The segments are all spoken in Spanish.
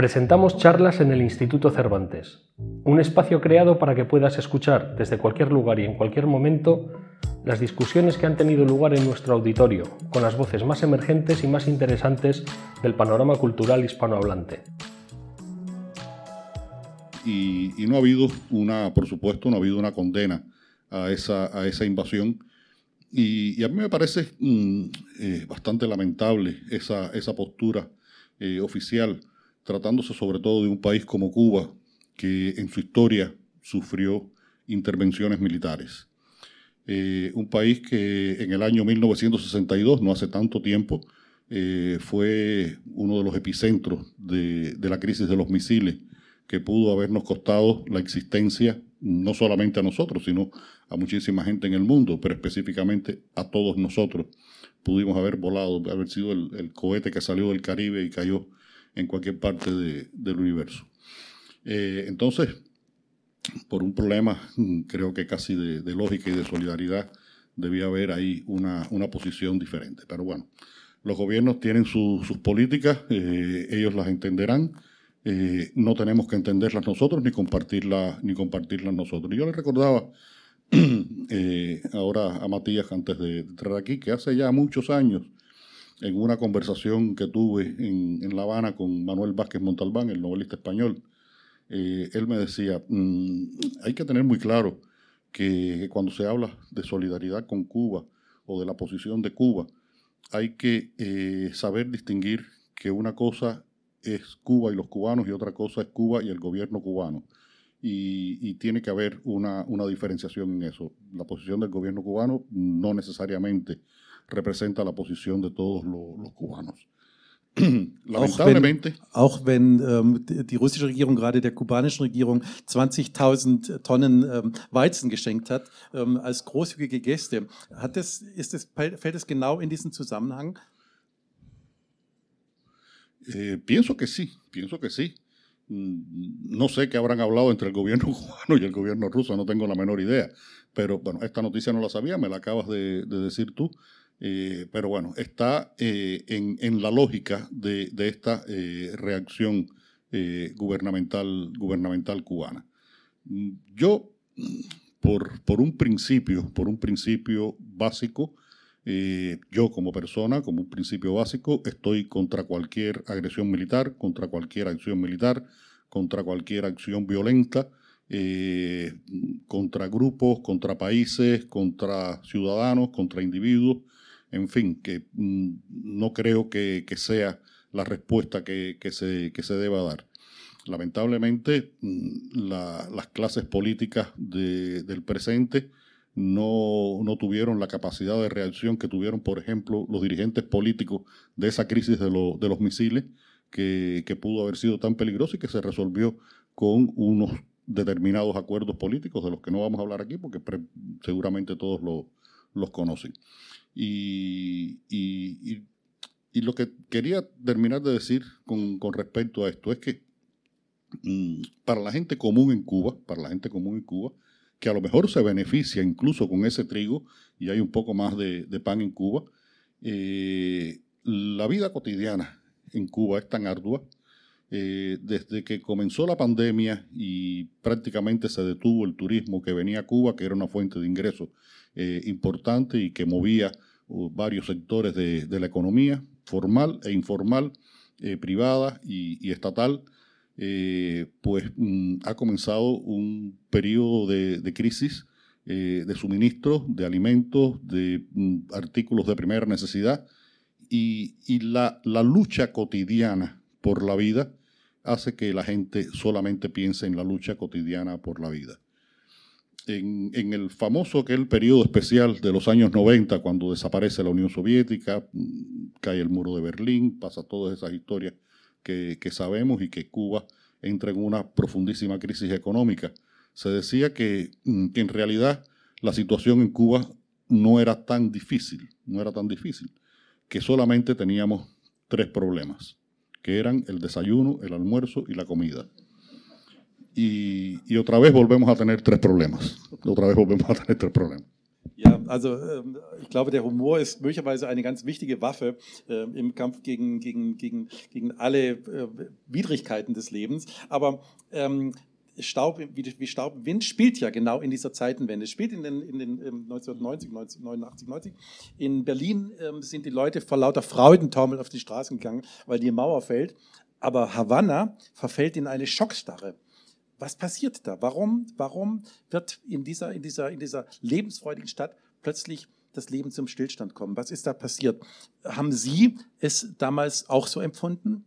Presentamos charlas en el Instituto Cervantes, un espacio creado para que puedas escuchar desde cualquier lugar y en cualquier momento las discusiones que han tenido lugar en nuestro auditorio, con las voces más emergentes y más interesantes del panorama cultural hispanohablante. Y, no ha habido una, por supuesto, no ha habido una condena a esa, invasión. Y, a mí me parece mm, eh, bastante lamentable esa, esa postura eh, oficial tratándose sobre todo de un país como Cuba, que en su historia sufrió intervenciones militares. Eh, un país que en el año 1962, no hace tanto tiempo, eh, fue uno de los epicentros de, la crisis de los misiles, que pudo habernos costado la existencia no solamente a nosotros, sino a muchísima gente en el mundo, pero específicamente a todos nosotros. Pudimos haber volado, haber sido el cohete que salió del Caribe y cayó en cualquier parte del universo. Eh, entonces, por un problema, mm, creo que casi de, lógica y de solidaridad, debía haber ahí una, posición diferente. Pero bueno, los gobiernos tienen sus políticas, eh, ellos las entenderán. Eh, no tenemos que entenderlas nosotros ni compartirlas, ni compartirlas nosotros. Yo le recordaba ahora a Matías antes de entrar aquí que hace ya muchos años en una conversación que tuve en, La Habana con Manuel Vázquez Montalbán, el novelista español, eh, él me decía, mm, hay que tener muy claro que, cuando se habla de solidaridad con Cuba o de la posición de Cuba, hay que eh, saber distinguir que una cosa es Cuba y los cubanos y otra cosa es Cuba y el gobierno cubano. Y, tiene que haber una, una diferenciación en eso. La posición del gobierno cubano no necesariamente representa la posición de todos los, los cubanos. Lamentablemente. Auch wenn, auch wenn ähm, die russische Regierung gerade der kubanischen Regierung 20.000 Tonnen ähm, Weizen geschenkt hat, ähm, als großzügige Gäste, hat das, ist das, fällt es genau in diesen Zusammenhang? Eh, pienso que sí, pienso que sí. Mm, no sé qué habrán hablado entre el gobierno cubano y el gobierno ruso, no tengo la menor idea. Pero bueno, esta noticia no la sabía, me la acabas de, de decir tú. Eh, pero bueno, está eh, en, la lógica de, esta eh, reacción gubernamental, gubernamental cubana. Yo, por, por, un principio, por un principio básico, yo como persona, como un principio básico, estoy contra cualquier agresión militar, contra cualquier acción militar, contra cualquier acción violenta, contra grupos, contra países, contra ciudadanos, contra individuos en fin, que mm, no creo que, sea la respuesta que, se, se, deba dar. Lamentablemente, mm, las clases políticas del presente no, tuvieron la capacidad de reacción que tuvieron, por ejemplo, los dirigentes políticos de esa crisis de, los misiles, que, pudo haber sido tan peligrosa y que se resolvió con unos determinados acuerdos políticos de los que no vamos a hablar aquí porque seguramente todos los conocen. Y, lo que quería terminar de decir con, respecto a esto es que mm, para la gente común en Cuba, para la gente común en Cuba, que a lo mejor se beneficia incluso con ese trigo y hay un poco más de, pan en Cuba, eh, la vida cotidiana en Cuba es tan ardua. Eh, desde que comenzó la pandemia y prácticamente se detuvo el turismo que venía a Cuba, que era una fuente de ingresos eh, importante y que movía uh, varios sectores de, la economía, formal e informal, eh, privada y, estatal, eh, pues mm, ha comenzado un periodo de, crisis de suministro de alimentos, de mm, artículos de primera necesidad y, la lucha cotidiana por la vida hace que la gente solamente piense en la lucha cotidiana por la vida en, el famoso aquel periodo especial de los años 90, cuando desaparece la Unión Soviética, mm, cae el muro de Berlín, pasa todas esas historias que, sabemos y que Cuba entra en una profundísima crisis económica. Se decía que, mm, que en realidad la situación en Cuba no era tan difícil, no era tan difícil, que solamente teníamos tres problemas, que eran el desayuno, el almuerzo y la comida y, otra vez volvemos a tener tres problemas. Otra vez volvemos a tener tres problemas. Ja, also ähm, ich glaube, der Humor ist möglicherweise eine ganz wichtige Waffe äh, im Kampf gegen, gegen, gegen, gegen alle äh, Widrigkeiten des Lebens. Aber ähm, Staub wie, wie Staub Wind spielt ja genau in dieser Zeitenwende. Es spielt in den, in den 1990, 1989, 90. In Berlin ähm, sind die Leute vor lauter Freudentaumel auf die Straßen gegangen, weil die Mauer fällt. Aber Havanna verfällt in eine Schockstarre. Was passiert da? Warum, warum wird in dieser, in, dieser, in dieser lebensfreudigen Stadt plötzlich das Leben zum Stillstand kommen? Was ist da passiert? Haben Sie es damals auch so empfunden?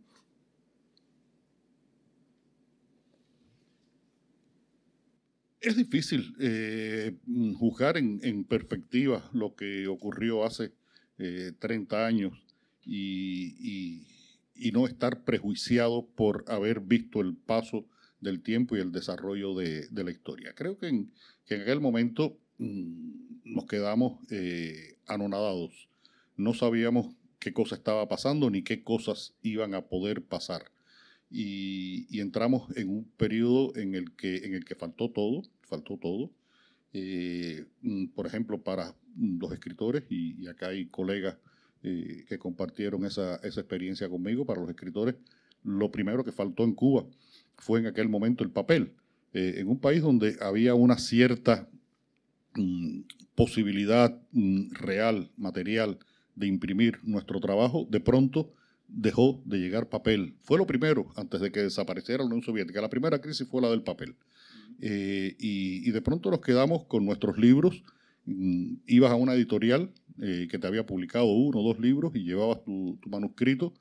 Es difícil eh, juzgar en, en, perspectiva lo que ocurrió hace eh, 30 años y, y, y, no estar prejuiciado por haber visto el paso del tiempo y el desarrollo de, la historia. Creo que en, que en aquel momento mmm, nos quedamos eh, anonadados. No sabíamos qué cosa estaba pasando ni qué cosas iban a poder pasar. Y, entramos en un periodo en el que, en el que faltó todo, faltó todo. Eh, mm, por ejemplo, para los escritores, y, y acá hay colegas eh, que compartieron esa, experiencia conmigo, para los escritores, lo primero que faltó en Cuba fue en aquel momento el papel. Eh, en un país donde había una cierta mm, posibilidad mm, real, material, de imprimir nuestro trabajo, de pronto dejó de llegar papel. Fue lo primero, antes de que desapareciera la Unión Soviética. La primera crisis fue la del papel. Eh, y, de pronto nos quedamos con nuestros libros. Mm, ibas a una editorial eh, que te había publicado uno o dos libros y llevabas tu manuscrito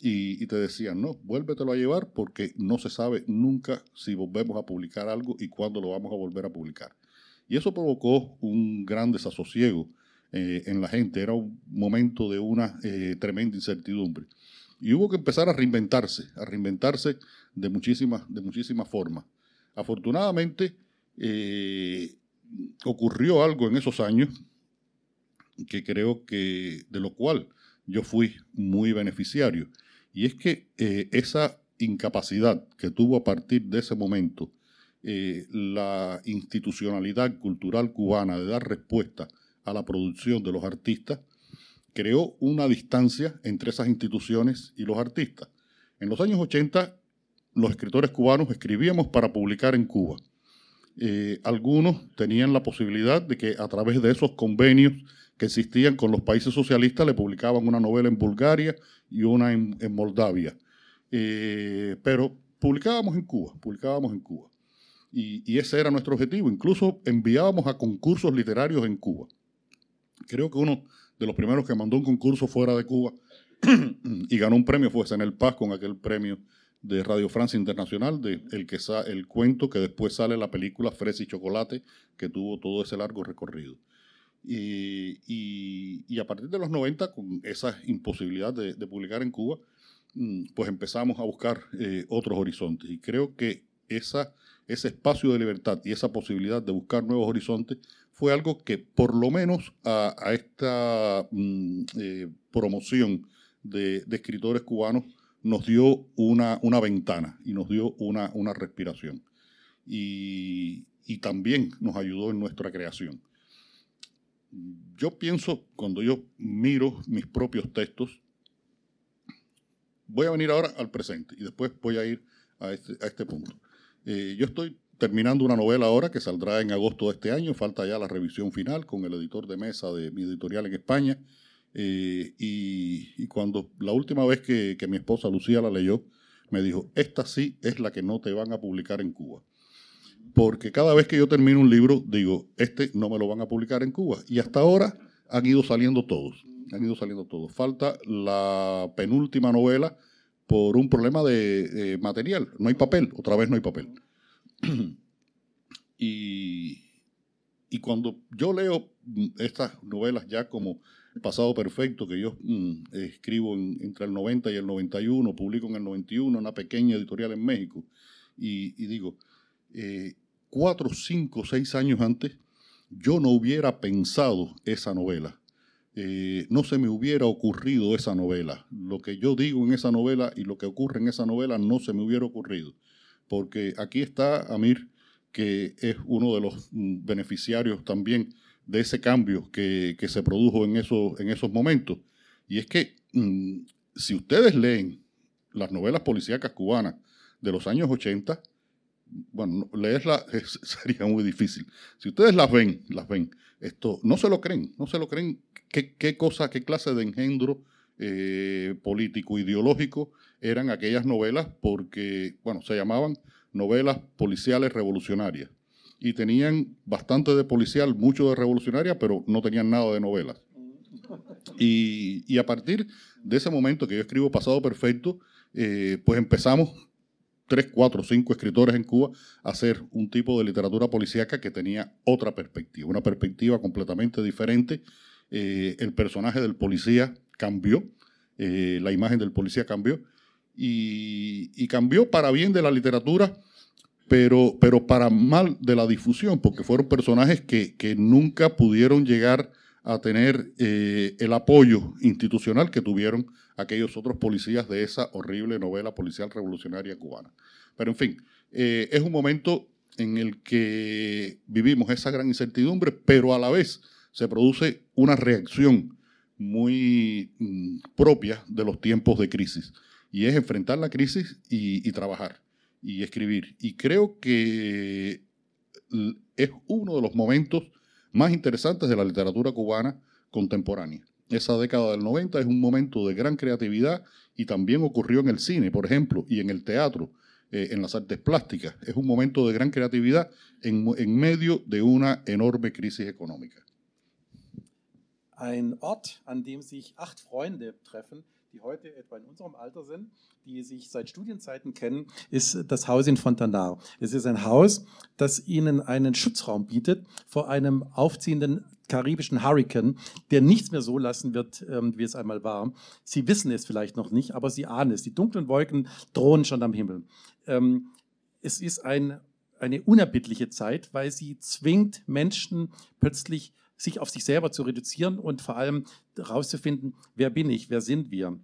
y, y, te decían, no, vuélvetelo a llevar porque no se sabe nunca si volvemos a publicar algo y cuándo lo vamos a volver a publicar. Y eso provocó un gran desasosiego eh, en la gente. Era un momento de una eh, tremenda incertidumbre. Y hubo que empezar a reinventarse, a reinventarse de muchísimas, de muchísimas formas. Afortunadamente, eh, ocurrió algo en esos años que creo que de lo cual yo fui muy beneficiario. Y es que eh, esa incapacidad que tuvo a partir de ese momento eh, la institucionalidad cultural cubana de dar respuesta a la producción de los artistas, creó una distancia entre esas instituciones y los artistas. En los años 80 los escritores cubanos escribíamos para publicar en Cuba. Eh, algunos tenían la posibilidad de que a través de esos convenios que existían con los países socialistas le publicaban una novela en Bulgaria y una en, Moldavia. Eh, pero publicábamos en Cuba, publicábamos en Cuba. Y, ese era nuestro objetivo. Incluso enviábamos a concursos literarios en Cuba. Creo que uno de los primeros que mandó un concurso fuera de Cuba y ganó un premio fue en el Paz con aquel premio de Radio Francia Internacional, de el, que el cuento que después sale la película Fresa y Chocolate, que tuvo todo ese largo recorrido. Y, y, a partir de los 90, con esa imposibilidad de, de publicar en Cuba, mm, pues empezamos a buscar eh, otros horizontes. Y creo que esa, ese espacio de libertad y esa posibilidad de buscar nuevos horizontes fue algo que por lo menos a, a esta mm, eh, promoción de, de escritores cubanos nos dio una, una ventana y nos dio una, una respiración. Y, y, también nos ayudó en nuestra creación. Yo pienso, cuando yo miro mis propios textos, voy a venir ahora al presente y después voy a ir a este, a este punto. Eh, yo estoy terminando una novela ahora que saldrá en agosto de este año, falta ya la revisión final con el editor de mesa de mi editorial en España eh, y, y, cuando la última vez que, que, mi esposa Lucía la leyó, me dijo, esta sí es la que no te van a publicar en Cuba. Porque cada vez que yo termino un libro, digo, este no me lo van a publicar en Cuba. Y hasta ahora han ido saliendo todos. Han ido saliendo todos. Falta la penúltima novela por un problema de, material. No hay papel, otra vez no hay papel. y, y cuando yo leo estas novelas ya como Pasado Perfecto, que yo mm, escribo en, entre el 90 y el 91, publico en el 91 una pequeña editorial en México, y, y digo, eh, cuatro, cinco, seis años antes, yo no hubiera pensado esa novela. Eh, no se me hubiera ocurrido esa novela. Lo que yo digo en esa novela y lo que ocurre en esa novela no se me hubiera ocurrido. Porque aquí está Amir, que es uno de los mm, beneficiarios también de ese cambio que, se produjo en, esos momentos. Y es que mm, si ustedes leen las novelas policíacas cubanas de los años 80, bueno, leerlas sería muy difícil. Si ustedes las ven, las ven, esto, no se lo creen, no se lo creen qué, cosa, qué clase de engendro eh, político, ideológico eran aquellas novelas porque, bueno, se llamaban novelas policiales revolucionarias y tenían bastante de policial, mucho de revolucionaria, pero no tenían nada de novelas. Y, y a partir de ese momento que yo escribo Pasado Perfecto, eh, pues empezamos tres, cuatro, cinco escritores en Cuba hacer un tipo de literatura policíaca que tenía otra perspectiva, una perspectiva completamente diferente. Eh, el personaje del policía cambió, eh, la imagen del policía cambió, y, cambió para bien de la literatura, pero, pero para mal de la difusión, porque fueron personajes que, que nunca pudieron llegar a tener eh, el apoyo institucional que tuvieron aquellos otros policías de esa horrible novela policial revolucionaria cubana. Pero en fin, eh, es un momento en el que vivimos esa gran incertidumbre, pero a la vez se produce una reacción muy mm, propia de los tiempos de crisis, y es enfrentar la crisis y, y trabajar y escribir. Y creo que es uno de los momentos más interesantes de la literatura cubana contemporánea. Esa década del 90 es un momento de gran creatividad y también ocurrió en el cine, por ejemplo, y en el teatro, eh, en las artes plásticas. Es un momento de gran creatividad en, medio de una enorme crisis económica. Ein Ort, an dem sich acht Freunde treffen, die heute etwa in unserem Alter sind, die sich seit Studienzeiten kennen, ist das Haus in Fontanar. Es ist ein Haus, das ihnen einen Schutzraum bietet vor einem aufziehenden karibischen Hurricane, der nichts mehr so lassen wird, ähm, wie es einmal war. Sie wissen es vielleicht noch nicht, aber sie ahnen es. Die dunklen Wolken drohen schon am Himmel. Ähm, es ist ein, eine unerbittliche Zeit, weil sie zwingt Menschen plötzlich sich auf sich selber zu reduzieren und vor allem herauszufinden, wer bin ich, wer sind wir.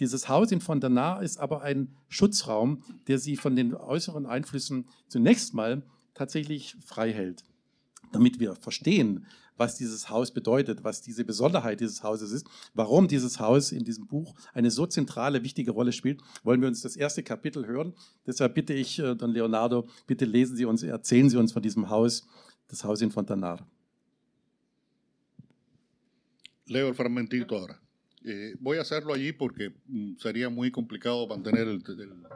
Dieses Haus in Fontanar ist aber ein Schutzraum, der sie von den äußeren Einflüssen zunächst mal tatsächlich frei hält. Damit wir verstehen, was dieses Haus bedeutet, was diese Besonderheit dieses Hauses ist, warum dieses Haus in diesem Buch eine so zentrale, wichtige Rolle spielt, wollen wir uns das erste Kapitel hören. Deshalb bitte ich äh, Don Leonardo, bitte lesen Sie uns, erzählen Sie uns von diesem Haus, das Haus in Fontanar. Leo el fragmentito ahora. Eh, voy a hacerlo allí porque mm, sería muy complicado mantener el, micrófono.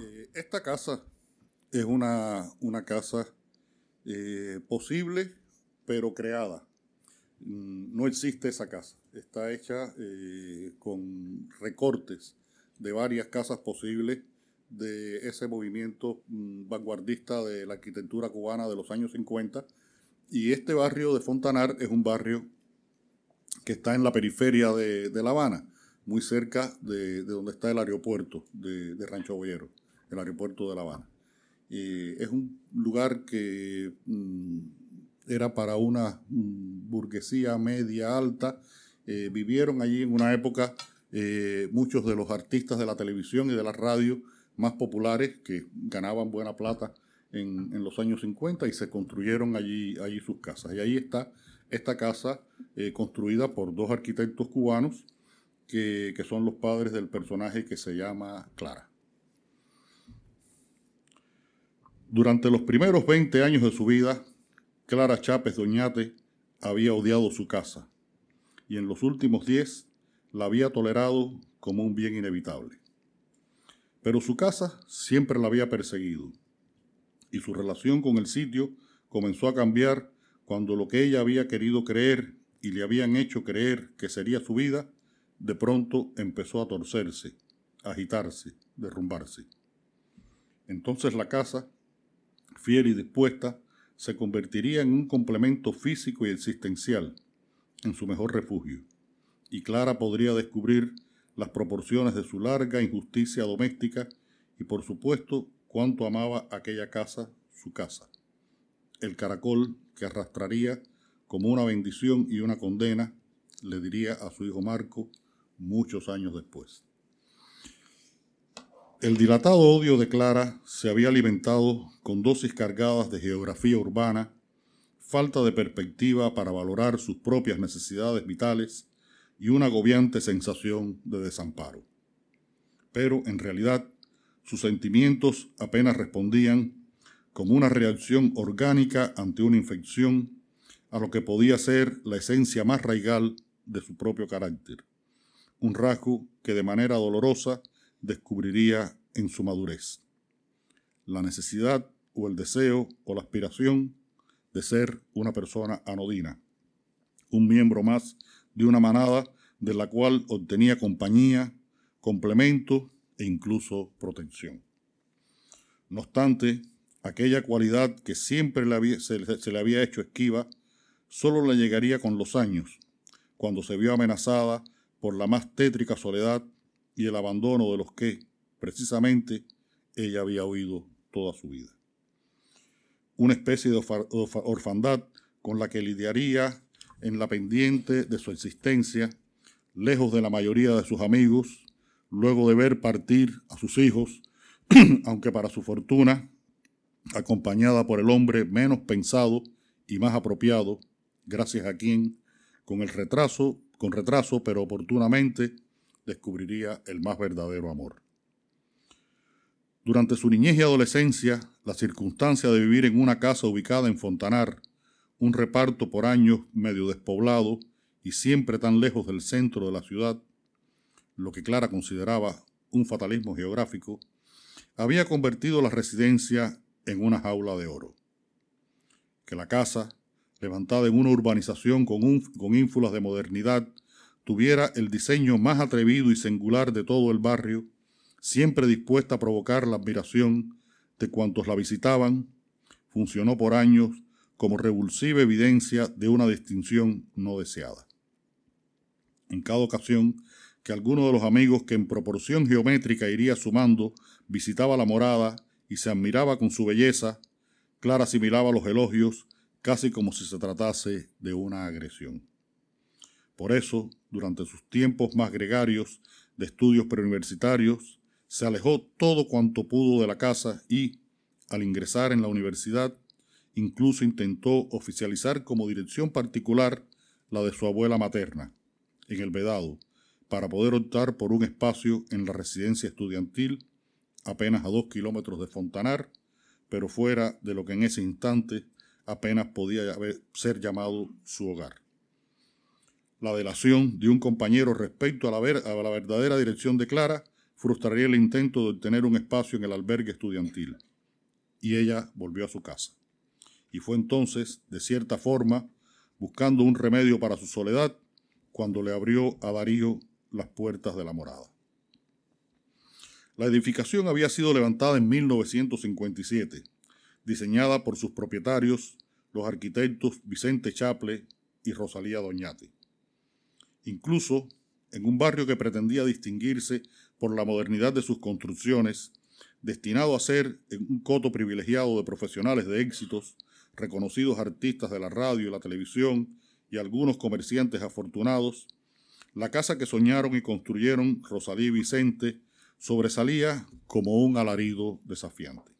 Eh, esta casa es una, una casa eh, posible, pero creada. Mm, no existe esa casa. Está hecha con recortes de varias casas posibles de ese movimiento mm, vanguardista de la arquitectura cubana de los años 50. Y este barrio de Fontanar es un barrio que está en la periferia de, La Habana, muy cerca de, donde está el aeropuerto de, Rancho Boyero, el aeropuerto de La Habana. Y es un lugar que mm, era para una mm, burguesía media alta. Eh, vivieron allí en una época eh, muchos de los artistas de la televisión y de la radio más populares que ganaban buena plata en, los años 50 y se construyeron allí, allí sus casas. Y ahí está esta casa eh, construida por dos arquitectos cubanos que, son los padres del personaje que se llama Clara. Durante los primeros 20 años de su vida, Clara Chávez Doñate había odiado su casa y en los últimos 10 la había tolerado como un bien inevitable. Pero su casa siempre la había perseguido y su relación con el sitio comenzó a cambiar cuando lo que ella había querido creer y le habían hecho creer que sería su vida, de pronto empezó a torcerse, agitarse, derrumbarse. Entonces la casa, fiel y dispuesta, se convertiría en un complemento físico y existencial, en su mejor refugio, y Clara podría descubrir las proporciones de su larga injusticia doméstica y por supuesto cuánto amaba aquella casa, su casa. El caracol que arrastraría como una bendición y una condena, le diría a su hijo Marco muchos años después. El dilatado odio de Clara se había alimentado con dosis cargadas de geografía urbana, falta de perspectiva para valorar sus propias necesidades vitales y una agobiante sensación de desamparo. Pero, en realidad, sus sentimientos apenas respondían como una reacción orgánica ante una infección a lo que podía ser la esencia más raigal de su propio carácter, un rasgo que de manera dolorosa descubriría en su madurez. La necesidad o el deseo o la aspiración de ser una persona anodina, un miembro más de una manada de la cual obtenía compañía, complemento e incluso protección. No obstante, aquella cualidad que siempre se, se le había hecho esquiva, solo le llegaría con los años, cuando se vio amenazada por la más tétrica soledad y el abandono de los que, precisamente, ella había oído toda su vida. Una especie de orfandad con la que lidiaría en la pendiente de su existencia, lejos de la mayoría de sus amigos, luego de ver partir a sus hijos, aunque para su fortuna, acompañada por el hombre menos pensado y más apropiado, gracias a quien, con el retraso, con retraso, pero oportunamente, descubriría el más verdadero amor. Durante su niñez y adolescencia, la circunstancia de vivir en una casa ubicada en Fontanar, un reparto por años medio despoblado y siempre tan lejos del centro de la ciudad, lo que Clara consideraba un fatalismo geográfico, había convertido la residencia en una jaula de oro. Que la casa, levantada en una urbanización con, con ínfulas de modernidad, tuviera el diseño más atrevido y singular de todo el barrio, siempre dispuesta a provocar la admiración de cuantos la visitaban, funcionó por años como revulsiva evidencia de una distinción no deseada. En cada ocasión que alguno de los amigos que en proporción geométrica iría sumando visitaba la morada y se admiraba con su belleza, Clara asimilaba los elogios casi como si se tratase de una agresión. Por eso, durante sus tiempos más gregarios de estudios preuniversitarios, se alejó todo cuanto pudo de la casa y, al ingresar en la universidad, incluso intentó oficializar como dirección particular la de su abuela materna, en el Vedado, para poder optar por un espacio en la residencia estudiantil apenas a dos kilómetros de Fontanar, pero fuera de lo que en ese instante apenas podía ser llamado su hogar la delación de un compañero respecto a la, a la verdadera dirección de Clara frustraría el intento de obtener un espacio en el albergue estudiantil. Y ella volvió a su casa. Y fue entonces, de cierta forma, buscando un remedio para su soledad, cuando le abrió a Darío las puertas de la morada. La edificación había sido levantada en 1957, diseñada por sus propietarios, los arquitectos Vicente Chaple y Rosalía Doñate incluso en un barrio que pretendía distinguirse por la modernidad de sus construcciones, destinado a ser un coto privilegiado de profesionales de éxitos, reconocidos artistas de la radio y la televisión y algunos comerciantes afortunados, la casa que soñaron y construyeron Rosalía y Vicente sobresalía como un alarido desafiante.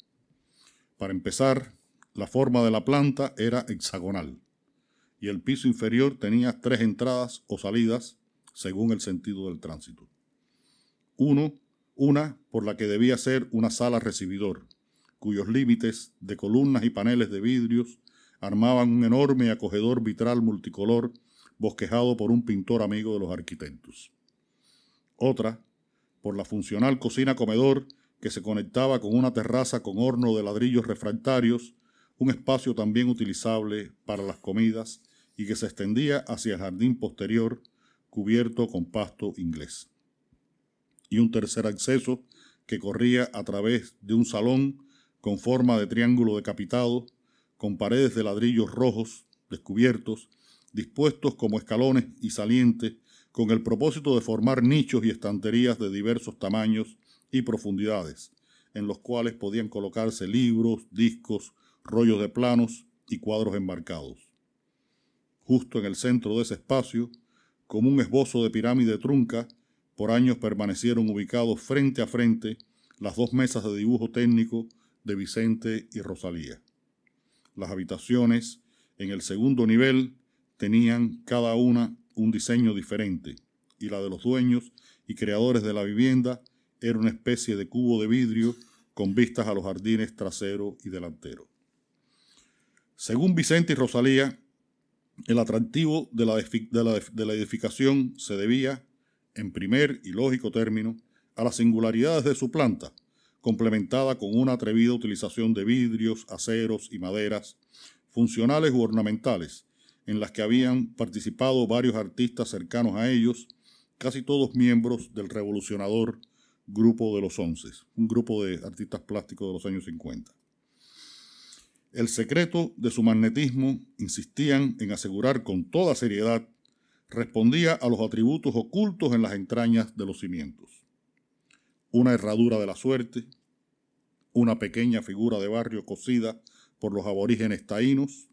Para empezar, la forma de la planta era hexagonal y el piso inferior tenía tres entradas o salidas según el sentido del tránsito. Uno, una por la que debía ser una sala recibidor, cuyos límites de columnas y paneles de vidrios armaban un enorme y acogedor vitral multicolor bosquejado por un pintor amigo de los arquitectos. Otra, por la funcional cocina-comedor que se conectaba con una terraza con horno de ladrillos refractarios, un espacio también utilizable para las comidas y que se extendía hacia el jardín posterior cubierto con pasto inglés. Y un tercer acceso que corría a través de un salón con forma de triángulo decapitado, con paredes de ladrillos rojos descubiertos, dispuestos como escalones y salientes, con el propósito de formar nichos y estanterías de diversos tamaños y profundidades, en los cuales podían colocarse libros, discos, rollos de planos y cuadros enmarcados. Justo en el centro de ese espacio, como un esbozo de pirámide trunca, por años permanecieron ubicados frente a frente las dos mesas de dibujo técnico de Vicente y Rosalía. Las habitaciones en el segundo nivel tenían cada una un diseño diferente y la de los dueños y creadores de la vivienda era una especie de cubo de vidrio con vistas a los jardines trasero y delantero. Según Vicente y Rosalía, el atractivo de la, de la, edificación se debía, en primer y lógico término, a las singularidades de su planta, complementada con una atrevida utilización de vidrios, aceros y maderas, funcionales u ornamentales, en las que habían participado varios artistas cercanos a ellos, casi todos miembros del revolucionador Grupo de los Once, un grupo de artistas plásticos de los años 50. El secreto de su magnetismo, insistían en asegurar con toda seriedad, respondía a los atributos ocultos en las entrañas de los cimientos. Una herradura de la suerte, una pequeña figura de barrio cosida por los aborígenes taínos,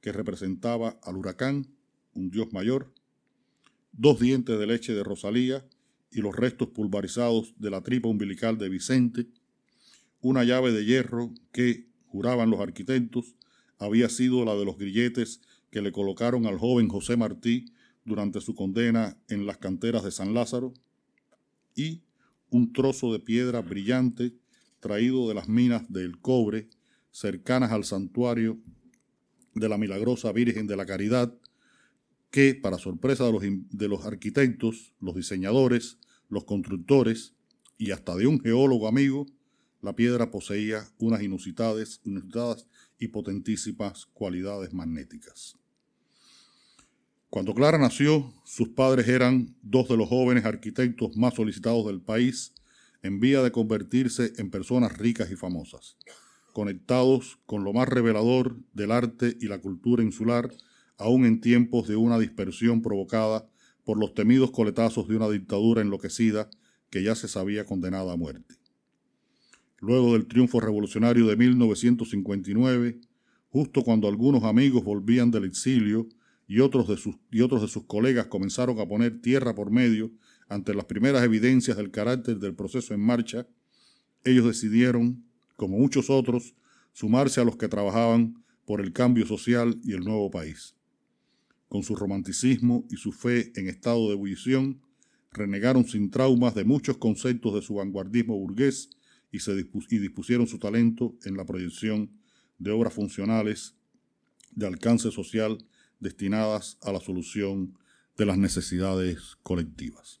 que representaba al huracán, un dios mayor, dos dientes de leche de Rosalía y los restos pulverizados de la tripa umbilical de Vicente, una llave de hierro que, juraban los arquitectos, había sido la de los grilletes que le colocaron al joven José Martí durante su condena en las canteras de San Lázaro, y un trozo de piedra brillante traído de las minas del cobre cercanas al santuario de la milagrosa Virgen de la Caridad, que, para sorpresa de los, arquitectos, los diseñadores, los constructores y hasta de un geólogo amigo, la piedra poseía unas inusitadas, inusitadas y potentísimas cualidades magnéticas. Cuando Clara nació, sus padres eran dos de los jóvenes arquitectos más solicitados del país, en vía de convertirse en personas ricas y famosas, conectados con lo más revelador del arte y la cultura insular, aún en tiempos de una dispersión provocada por los temidos coletazos de una dictadura enloquecida que ya se sabía condenada a muerte. Luego del triunfo revolucionario de 1959, justo cuando algunos amigos volvían del exilio y otros de sus, y otros de sus colegas comenzaron a poner tierra por medio ante las primeras evidencias del carácter del proceso en marcha, ellos decidieron, como muchos otros, sumarse a los que trabajaban por el cambio social y el nuevo país. Con su romanticismo y su fe en estado de ebullición, renegaron sin traumas de muchos conceptos de su vanguardismo burgués y, se dispusieron su talento en la proyección de obras funcionales de alcance social destinadas a la solución de las necesidades colectivas.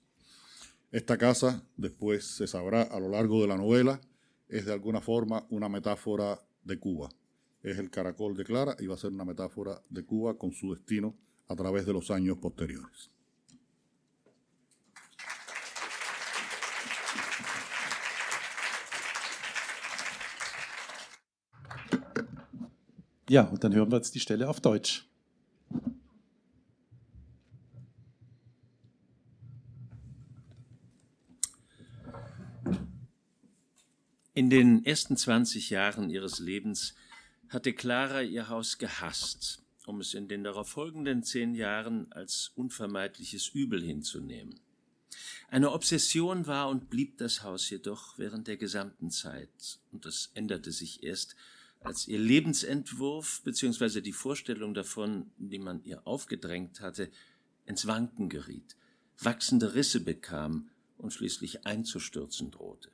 Esta casa, después se sabrá a lo largo de la novela, es de alguna forma una metáfora de Cuba. Es el caracol de Clara y va a ser una metáfora de Cuba con su destino a través de los años posteriores. Ja, und dann hören wir jetzt die Stelle auf Deutsch. In den ersten 20 Jahren ihres Lebens hatte Clara ihr Haus gehasst, um es in den darauf folgenden zehn Jahren als unvermeidliches Übel hinzunehmen. Eine Obsession war und blieb das Haus jedoch während der gesamten Zeit, und das änderte sich erst, als ihr Lebensentwurf bzw. die Vorstellung davon, die man ihr aufgedrängt hatte, ins Wanken geriet, wachsende Risse bekam und schließlich einzustürzen drohte.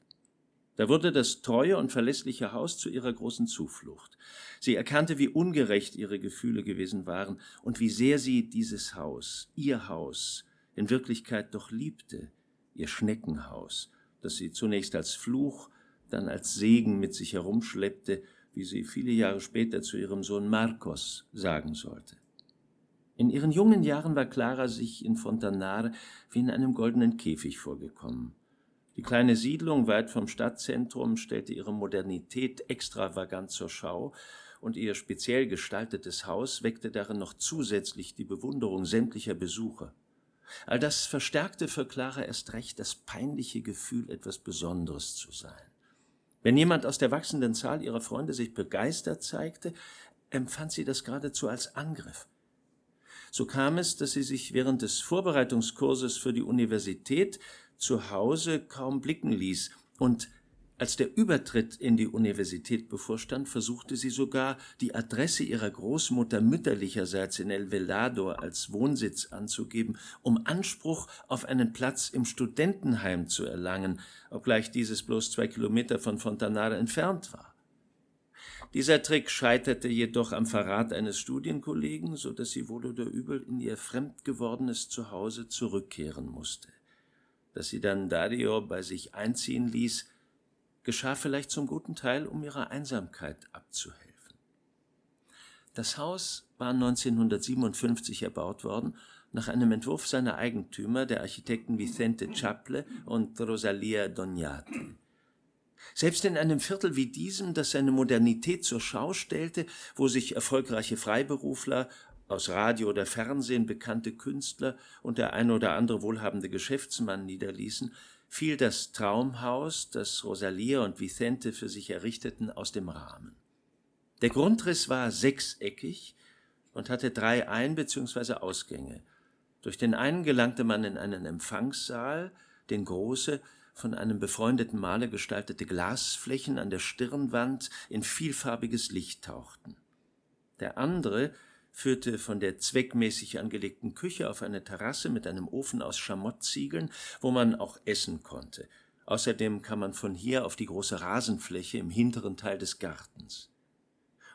Da wurde das treue und verlässliche Haus zu ihrer großen Zuflucht. Sie erkannte, wie ungerecht ihre Gefühle gewesen waren und wie sehr sie dieses Haus, ihr Haus, in Wirklichkeit doch liebte, ihr Schneckenhaus, das sie zunächst als Fluch, dann als Segen mit sich herumschleppte wie sie viele Jahre später zu ihrem Sohn Marcos sagen sollte. In ihren jungen Jahren war Clara sich in Fontanare wie in einem goldenen Käfig vorgekommen. Die kleine Siedlung weit vom Stadtzentrum stellte ihre Modernität extravagant zur Schau, und ihr speziell gestaltetes Haus weckte darin noch zusätzlich die Bewunderung sämtlicher Besucher. All das verstärkte für Clara erst recht das peinliche Gefühl, etwas Besonderes zu sein. Wenn jemand aus der wachsenden Zahl ihrer Freunde sich begeistert zeigte, empfand sie das geradezu als Angriff. So kam es, dass sie sich während des Vorbereitungskurses für die Universität zu Hause kaum blicken ließ und Als der Übertritt in die Universität bevorstand, versuchte sie sogar, die Adresse ihrer Großmutter mütterlicherseits in El Velado als Wohnsitz anzugeben, um Anspruch auf einen Platz im Studentenheim zu erlangen, obgleich dieses bloß zwei Kilometer von Fontanara entfernt war. Dieser Trick scheiterte jedoch am Verrat eines Studienkollegen, so dass sie wohl oder übel in ihr fremd gewordenes Zuhause zurückkehren musste. Dass sie dann Dario bei sich einziehen ließ, geschah vielleicht zum guten Teil, um ihrer Einsamkeit abzuhelfen. Das Haus war 1957 erbaut worden, nach einem Entwurf seiner Eigentümer, der Architekten Vicente Chaple und Rosalia Dognati. Selbst in einem Viertel wie diesem, das seine Modernität zur Schau stellte, wo sich erfolgreiche Freiberufler, aus Radio oder Fernsehen bekannte Künstler und der ein oder andere wohlhabende Geschäftsmann niederließen, fiel das Traumhaus, das Rosalia und Vicente für sich errichteten, aus dem Rahmen. Der Grundriss war sechseckig und hatte drei Ein- bzw. Ausgänge. Durch den einen gelangte man in einen Empfangssaal, den große, von einem befreundeten Maler gestaltete Glasflächen an der Stirnwand in vielfarbiges Licht tauchten. Der andere führte von der zweckmäßig angelegten Küche auf eine Terrasse mit einem Ofen aus Schamottziegeln, wo man auch essen konnte. Außerdem kam man von hier auf die große Rasenfläche im hinteren Teil des Gartens.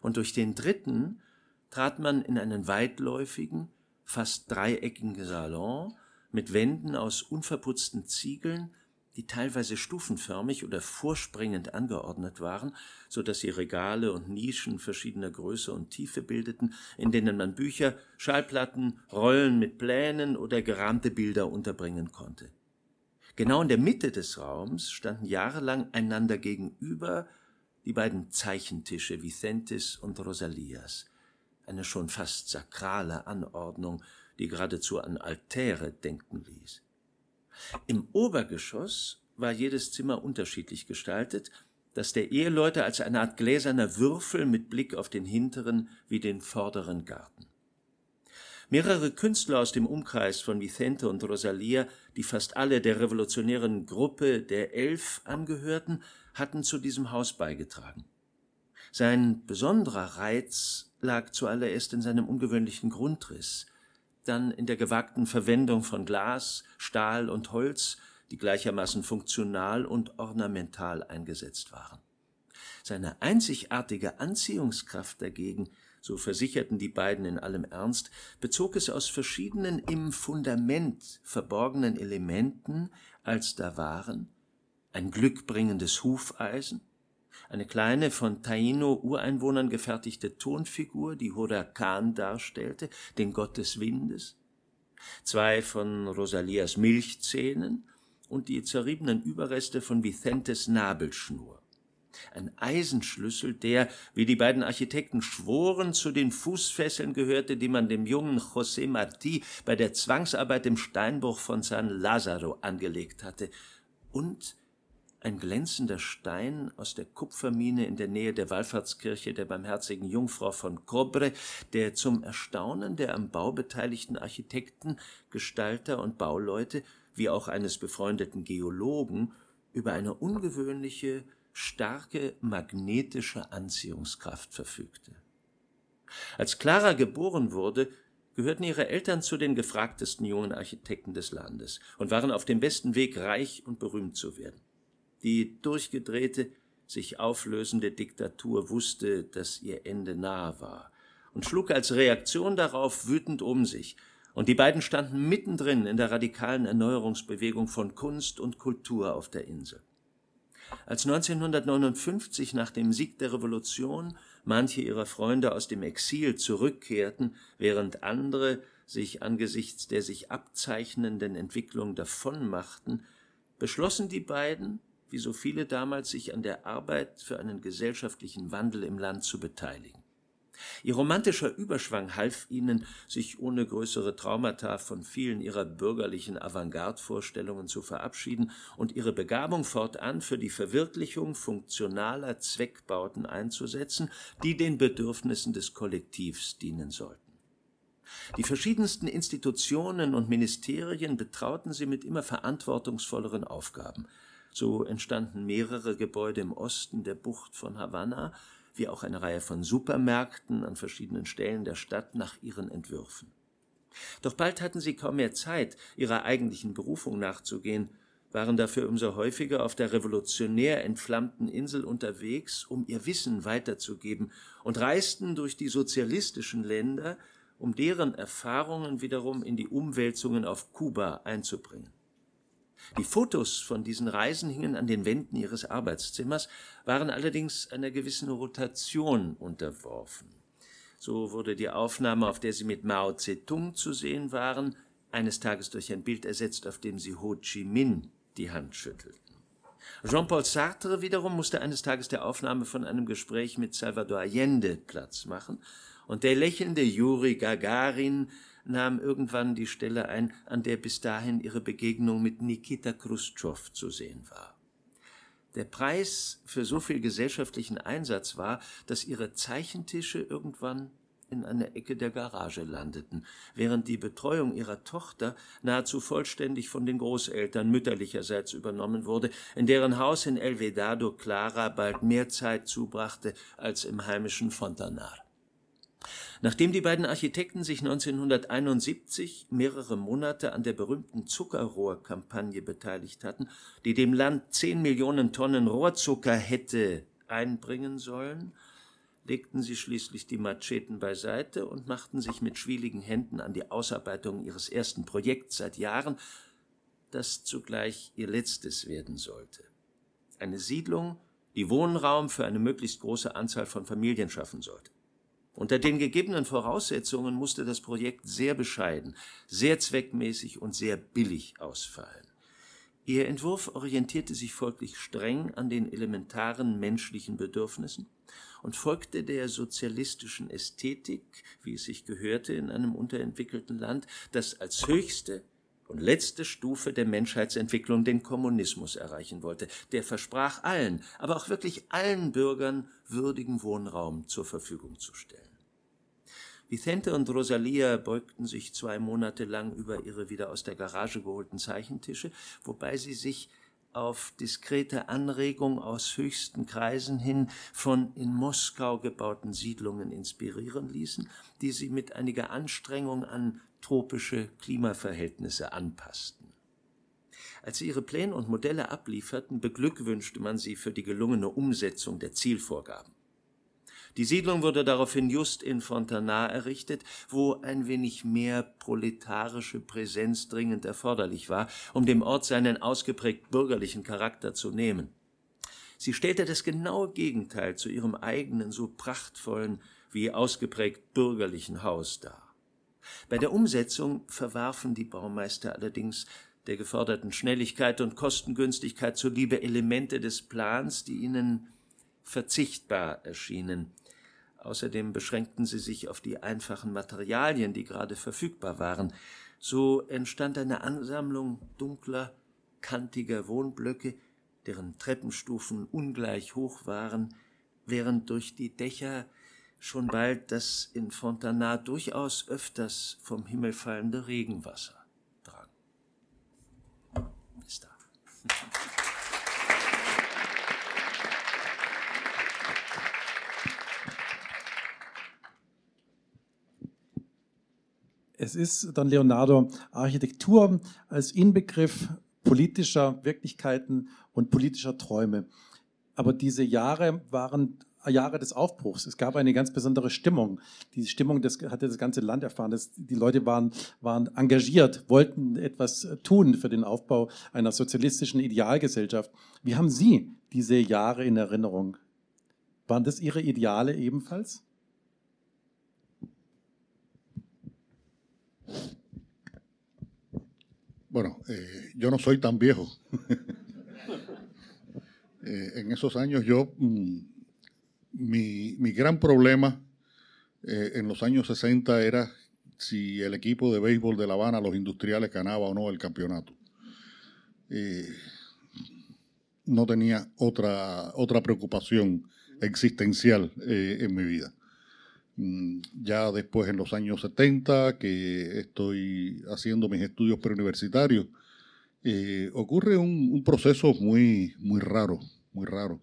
Und durch den dritten trat man in einen weitläufigen, fast dreieckigen Salon mit Wänden aus unverputzten Ziegeln, die teilweise stufenförmig oder vorspringend angeordnet waren, so dass sie Regale und Nischen verschiedener Größe und Tiefe bildeten, in denen man Bücher, Schallplatten, Rollen mit Plänen oder gerahmte Bilder unterbringen konnte. Genau in der Mitte des Raums standen jahrelang einander gegenüber die beiden Zeichentische Vicentes und Rosalias, eine schon fast sakrale Anordnung, die geradezu an Altäre denken ließ. Im Obergeschoss war jedes Zimmer unterschiedlich gestaltet, das der Eheleute als eine Art gläserner Würfel mit Blick auf den hinteren wie den vorderen Garten. Mehrere Künstler aus dem Umkreis von Vicente und Rosalia, die fast alle der revolutionären Gruppe der Elf angehörten, hatten zu diesem Haus beigetragen. Sein besonderer Reiz lag zuallererst in seinem ungewöhnlichen Grundriss, dann in der gewagten Verwendung von Glas, Stahl und Holz, die gleichermaßen funktional und ornamental eingesetzt waren. Seine einzigartige Anziehungskraft dagegen, so versicherten die beiden in allem Ernst, bezog es aus verschiedenen im Fundament verborgenen Elementen, als da waren ein glückbringendes Hufeisen, eine kleine von Taino-Ureinwohnern gefertigte Tonfigur, die Huracan darstellte, den Gott des Windes, zwei von Rosalias Milchzähnen und die zerriebenen Überreste von Vicentes Nabelschnur. Ein Eisenschlüssel, der, wie die beiden Architekten schworen, zu den Fußfesseln gehörte, die man dem jungen José Martí bei der Zwangsarbeit im Steinbruch von San Lazaro angelegt hatte, und ein glänzender Stein aus der Kupfermine in der Nähe der Wallfahrtskirche der Barmherzigen Jungfrau von Cobre, der zum Erstaunen der am Bau beteiligten Architekten, Gestalter und Bauleute, wie auch eines befreundeten Geologen, über eine ungewöhnliche, starke magnetische Anziehungskraft verfügte. Als Clara geboren wurde, gehörten ihre Eltern zu den gefragtesten jungen Architekten des Landes und waren auf dem besten Weg, reich und berühmt zu werden. Die durchgedrehte, sich auflösende Diktatur wusste, dass ihr Ende nahe war und schlug als Reaktion darauf wütend um sich, und die beiden standen mittendrin in der radikalen Erneuerungsbewegung von Kunst und Kultur auf der Insel. Als 1959 nach dem Sieg der Revolution manche ihrer Freunde aus dem Exil zurückkehrten, während andere sich angesichts der sich abzeichnenden Entwicklung davonmachten, beschlossen die beiden, wie so viele damals, sich an der Arbeit für einen gesellschaftlichen Wandel im Land zu beteiligen. Ihr romantischer Überschwang half ihnen, sich ohne größere Traumata von vielen ihrer bürgerlichen Avantgarde-Vorstellungen zu verabschieden und ihre Begabung fortan für die Verwirklichung funktionaler Zweckbauten einzusetzen, die den Bedürfnissen des Kollektivs dienen sollten. Die verschiedensten Institutionen und Ministerien betrauten sie mit immer verantwortungsvolleren Aufgaben. So entstanden mehrere Gebäude im Osten der Bucht von Havanna, wie auch eine Reihe von Supermärkten an verschiedenen Stellen der Stadt nach ihren Entwürfen. Doch bald hatten sie kaum mehr Zeit, ihrer eigentlichen Berufung nachzugehen, waren dafür umso häufiger auf der revolutionär entflammten Insel unterwegs, um ihr Wissen weiterzugeben, und reisten durch die sozialistischen Länder, um deren Erfahrungen wiederum in die Umwälzungen auf Kuba einzubringen. Die Fotos von diesen Reisen hingen an den Wänden ihres Arbeitszimmers, waren allerdings einer gewissen Rotation unterworfen. So wurde die Aufnahme, auf der sie mit Mao Zedong zu sehen waren, eines Tages durch ein Bild ersetzt, auf dem sie Ho Chi Minh die Hand schüttelten. Jean-Paul Sartre wiederum musste eines Tages der Aufnahme von einem Gespräch mit Salvador Allende Platz machen, und der lächelnde Juri Gagarin nahm irgendwann die Stelle ein, an der bis dahin ihre Begegnung mit Nikita Khrushchev zu sehen war. Der Preis für so viel gesellschaftlichen Einsatz war, dass ihre Zeichentische irgendwann in einer Ecke der Garage landeten, während die Betreuung ihrer Tochter nahezu vollständig von den Großeltern mütterlicherseits übernommen wurde, in deren Haus in El Vedado Clara bald mehr Zeit zubrachte als im heimischen Fontanar. Nachdem die beiden Architekten sich 1971 mehrere Monate an der berühmten Zuckerrohrkampagne beteiligt hatten, die dem Land 10 Millionen Tonnen Rohrzucker hätte einbringen sollen, legten sie schließlich die Macheten beiseite und machten sich mit schwieligen Händen an die Ausarbeitung ihres ersten Projekts seit Jahren, das zugleich ihr letztes werden sollte. Eine Siedlung, die Wohnraum für eine möglichst große Anzahl von Familien schaffen sollte. Unter den gegebenen Voraussetzungen musste das Projekt sehr bescheiden, sehr zweckmäßig und sehr billig ausfallen. Ihr Entwurf orientierte sich folglich streng an den elementaren menschlichen Bedürfnissen und folgte der sozialistischen Ästhetik, wie es sich gehörte in einem unterentwickelten Land, das als höchste und letzte Stufe der Menschheitsentwicklung den Kommunismus erreichen wollte. Der versprach allen, aber auch wirklich allen Bürgern würdigen Wohnraum zur Verfügung zu stellen. Vicente und Rosalia beugten sich zwei Monate lang über ihre wieder aus der Garage geholten Zeichentische, wobei sie sich auf diskrete Anregung aus höchsten Kreisen hin von in Moskau gebauten Siedlungen inspirieren ließen, die sie mit einiger Anstrengung an tropische Klimaverhältnisse anpassten. Als sie ihre Pläne und Modelle ablieferten, beglückwünschte man sie für die gelungene Umsetzung der Zielvorgaben. Die Siedlung wurde daraufhin just in Fontana errichtet, wo ein wenig mehr proletarische Präsenz dringend erforderlich war, um dem Ort seinen ausgeprägt bürgerlichen Charakter zu nehmen. Sie stellte das genaue Gegenteil zu ihrem eigenen so prachtvollen wie ausgeprägt bürgerlichen Haus dar. Bei der Umsetzung verwarfen die Baumeister allerdings der geforderten Schnelligkeit und Kostengünstigkeit zuliebe Elemente des Plans, die ihnen verzichtbar erschienen. Außerdem beschränkten sie sich auf die einfachen Materialien, die gerade verfügbar waren. So entstand eine Ansammlung dunkler, kantiger Wohnblöcke, deren Treppenstufen ungleich hoch waren, während durch die Dächer schon bald das in Fontana durchaus öfters vom Himmel fallende Regenwasser drang. Bis da. Es ist dann Leonardo Architektur als Inbegriff politischer Wirklichkeiten und politischer Träume. Aber diese Jahre waren Jahre des Aufbruchs. Es gab eine ganz besondere Stimmung. Die Stimmung das hatte das ganze Land erfahren. Das, die Leute waren, waren engagiert, wollten etwas tun für den Aufbau einer sozialistischen Idealgesellschaft. Wie haben Sie diese Jahre in Erinnerung? Waren das Ihre Ideale ebenfalls? Bueno, eh, yo no soy tan viejo. eh, en esos años yo, mm, mi, mi, gran problema eh, en los años 60 era si el equipo de béisbol de La Habana, los industriales, ganaba o no el campeonato. Eh, no tenía otra, otra preocupación existencial en mi vida. Mm, ya después en los años 70, que estoy haciendo mis estudios preuniversitarios, eh, ocurre un, proceso muy, muy raro, muy raro,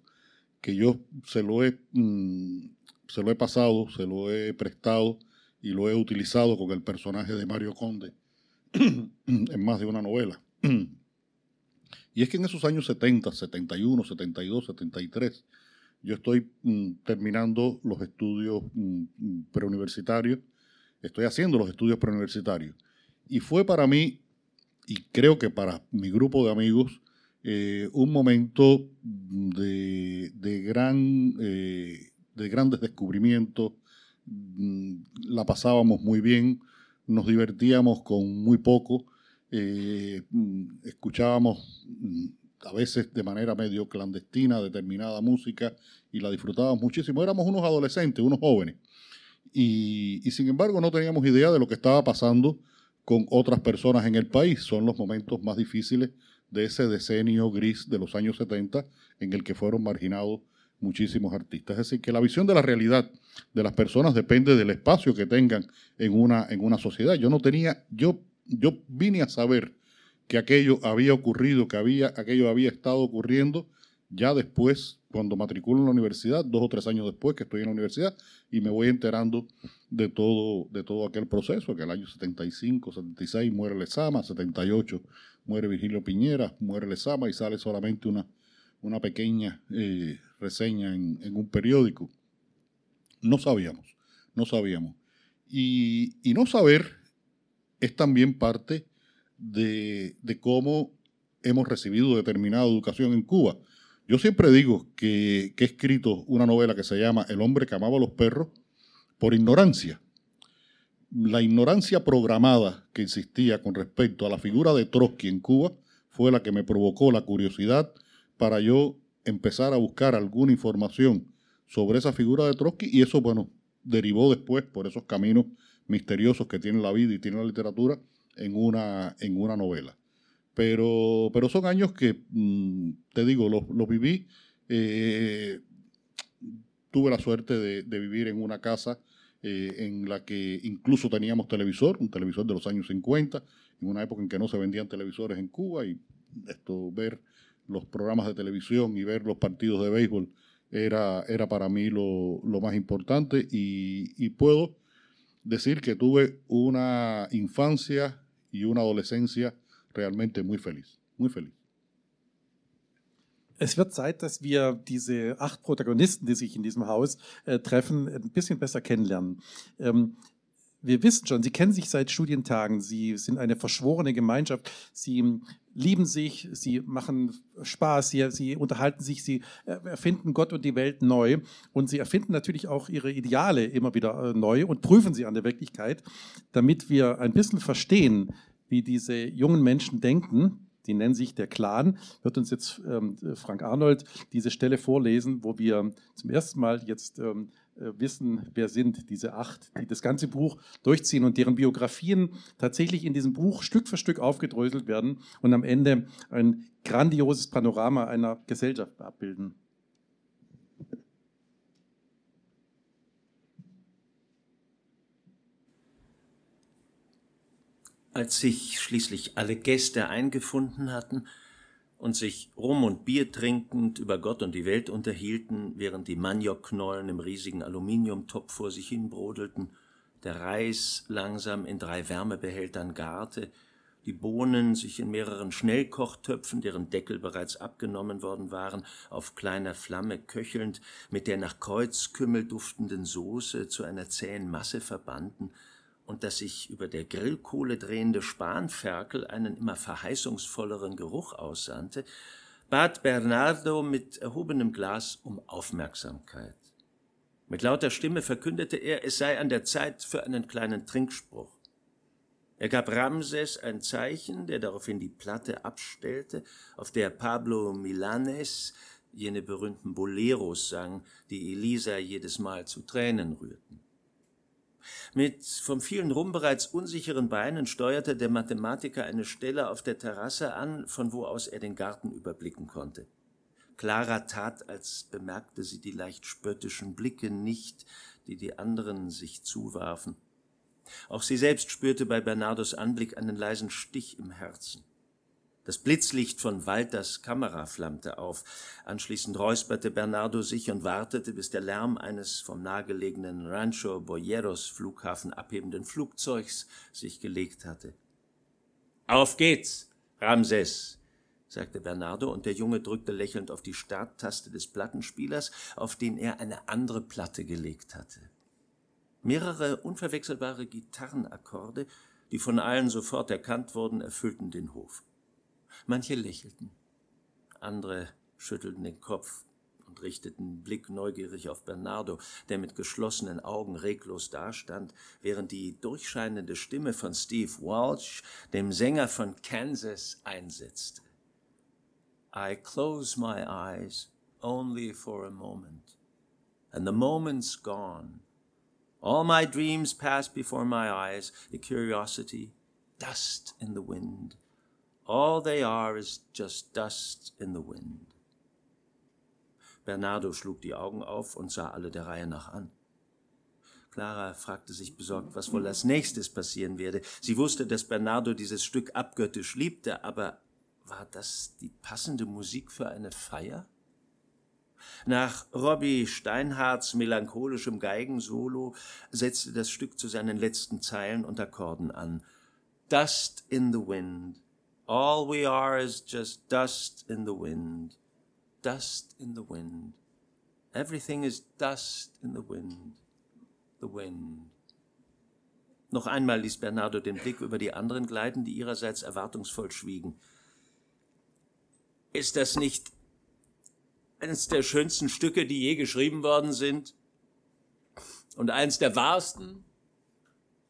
que yo se lo, he, mm, se lo he pasado, se lo he prestado y lo he utilizado con el personaje de Mario Conde en más de una novela. Y es que en esos años 70, 71, 72, 73, yo estoy mm, terminando los estudios mm, preuniversitarios, estoy haciendo los estudios preuniversitarios. Y fue para mí, y creo que para mi grupo de amigos, eh, un momento de, gran, eh, de grandes descubrimientos. Mm, la pasábamos muy bien, nos divertíamos con muy poco, eh, escuchábamos a veces de manera medio clandestina determinada música y la disfrutábamos muchísimo. Éramos unos adolescentes, unos jóvenes. Y, sin embargo no teníamos idea de lo que estaba pasando con otras personas en el país. Son los momentos más difíciles de ese decenio gris de los años 70 en el que fueron marginados muchísimos artistas. Es decir, que la visión de la realidad de las personas depende del espacio que tengan en una, en una sociedad. Yo no tenía, yo, yo vine a saber que aquello había ocurrido, que había, aquello había estado ocurriendo ya después, cuando matriculo en la universidad, dos o tres años después que estoy en la universidad, y me voy enterando de todo, de todo aquel proceso, que el año 75, 76 muere Lezama, 78 muere Virgilio Piñera, muere Lezama y sale solamente una, una pequeña eh, reseña en, un periódico. No sabíamos, no sabíamos. Y, y no saber es también parte de, cómo hemos recibido determinada educación en Cuba. Yo siempre digo que, he escrito una novela que se llama El hombre que amaba a los perros por ignorancia. La ignorancia programada que existía con respecto a la figura de Trotsky en Cuba fue la que me provocó la curiosidad para yo empezar a buscar alguna información sobre esa figura de Trotsky y eso, bueno, derivó después por esos caminos misteriosos que tiene la vida y tiene la literatura en una, en una novela. Pero, pero son años que, mm, te digo, los, viví. Eh, tuve la suerte de, vivir en una casa eh, en la que incluso teníamos televisor, un televisor de los años 50, en una época en que no se vendían televisores en Cuba y esto, ver los programas de televisión y ver los partidos de béisbol era, era para mí lo, más importante y puedo decir que tuve una infancia y una adolescencia realmente muy feliz, muy feliz. Es wird Zeit, dass wir diese acht Protagonisten, die sich in diesem Haus äh, treffen, ein bisschen besser kennenlernen. Ähm, wir wissen schon, sie kennen sich seit Studientagen, sie sind eine verschworene Gemeinschaft, sie lieben sich, sie machen Spaß, sie, sie unterhalten sich, sie erfinden Gott und die Welt neu und sie erfinden natürlich auch ihre Ideale immer wieder äh, neu und prüfen sie an der Wirklichkeit, damit wir ein bisschen verstehen, wie diese jungen Menschen denken. Die nennen sich der Clan. Wird uns jetzt ähm, Frank Arnold diese Stelle vorlesen, wo wir zum ersten Mal jetzt ähm, äh, wissen, wer sind diese acht, die das ganze Buch durchziehen und deren Biografien tatsächlich in diesem Buch Stück für Stück aufgedröselt werden und am Ende ein grandioses Panorama einer Gesellschaft abbilden. Als sich schließlich alle Gäste eingefunden hatten, und sich Rum und Bier trinkend über Gott und die Welt unterhielten, während die Maniokknollen im riesigen Aluminiumtopf vor sich hin brodelten, der Reis langsam in drei Wärmebehältern garte, die Bohnen sich in mehreren Schnellkochtöpfen, deren Deckel bereits abgenommen worden waren, auf kleiner Flamme köchelnd, mit der nach Kreuzkümmel duftenden Soße zu einer zähen Masse verbanden, und das sich über der Grillkohle drehende Spanferkel einen immer verheißungsvolleren Geruch aussandte, bat Bernardo mit erhobenem Glas um Aufmerksamkeit. Mit lauter Stimme verkündete er, es sei an der Zeit für einen kleinen Trinkspruch. Er gab Ramses ein Zeichen, der daraufhin die Platte abstellte, auf der Pablo Milanes jene berühmten Boleros sang, die Elisa jedes Mal zu Tränen rührten. Mit vom vielen Rum bereits unsicheren Beinen steuerte der Mathematiker eine Stelle auf der Terrasse an, von wo aus er den Garten überblicken konnte. Clara tat, als bemerkte sie die leicht spöttischen Blicke nicht, die die anderen sich zuwarfen. Auch sie selbst spürte bei Bernardos Anblick einen leisen Stich im Herzen. Das Blitzlicht von Walters Kamera flammte auf. Anschließend räusperte Bernardo sich und wartete, bis der Lärm eines vom nahegelegenen Rancho Boyeros Flughafen abhebenden Flugzeugs sich gelegt hatte. Auf geht's, Ramses, sagte Bernardo, und der Junge drückte lächelnd auf die Starttaste des Plattenspielers, auf den er eine andere Platte gelegt hatte. Mehrere unverwechselbare Gitarrenakkorde, die von allen sofort erkannt wurden, erfüllten den Hof. Manche lächelten, andere schüttelten den Kopf und richteten den Blick neugierig auf Bernardo, der mit geschlossenen Augen reglos dastand, während die durchscheinende Stimme von Steve Walsh, dem Sänger von Kansas, einsetzte. I close my eyes only for a moment, and the moment's gone. All my dreams pass before my eyes, the curiosity, dust in the wind. All they are is just dust in the wind. Bernardo schlug die Augen auf und sah alle der Reihe nach an. Clara fragte sich besorgt, was wohl als nächstes passieren werde. Sie wusste, dass Bernardo dieses Stück abgöttisch liebte, aber war das die passende Musik für eine Feier? Nach Robbie Steinhardts melancholischem Geigensolo setzte das Stück zu seinen letzten Zeilen und Akkorden an. Dust in the wind, All we are is just dust in the wind, dust in the wind. Everything is dust in the wind, the wind. Noch einmal ließ Bernardo den Blick über die anderen gleiten, die ihrerseits erwartungsvoll schwiegen. Ist das nicht eines der schönsten Stücke, die je geschrieben worden sind? Und eins der wahrsten?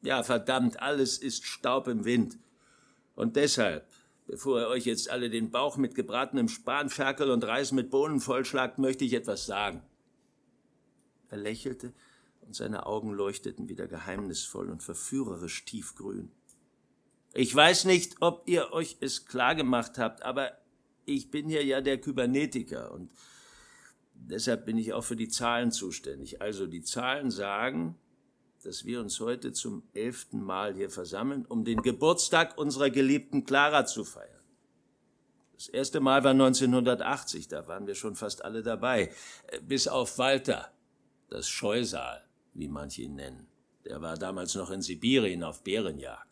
Ja, verdammt, alles ist Staub im Wind. Und deshalb Bevor ihr euch jetzt alle den Bauch mit gebratenem Spanferkel und Reis mit Bohnen vollschlagt, möchte ich etwas sagen. Er lächelte und seine Augen leuchteten wieder geheimnisvoll und verführerisch tiefgrün. Ich weiß nicht, ob ihr euch es klar gemacht habt, aber ich bin hier ja der Kybernetiker und deshalb bin ich auch für die Zahlen zuständig. Also die Zahlen sagen, dass wir uns heute zum elften Mal hier versammeln, um den Geburtstag unserer geliebten Clara zu feiern. Das erste Mal war 1980, da waren wir schon fast alle dabei, äh, bis auf Walter, das Scheusal, wie manche ihn nennen. Der war damals noch in Sibirien auf Bärenjagd.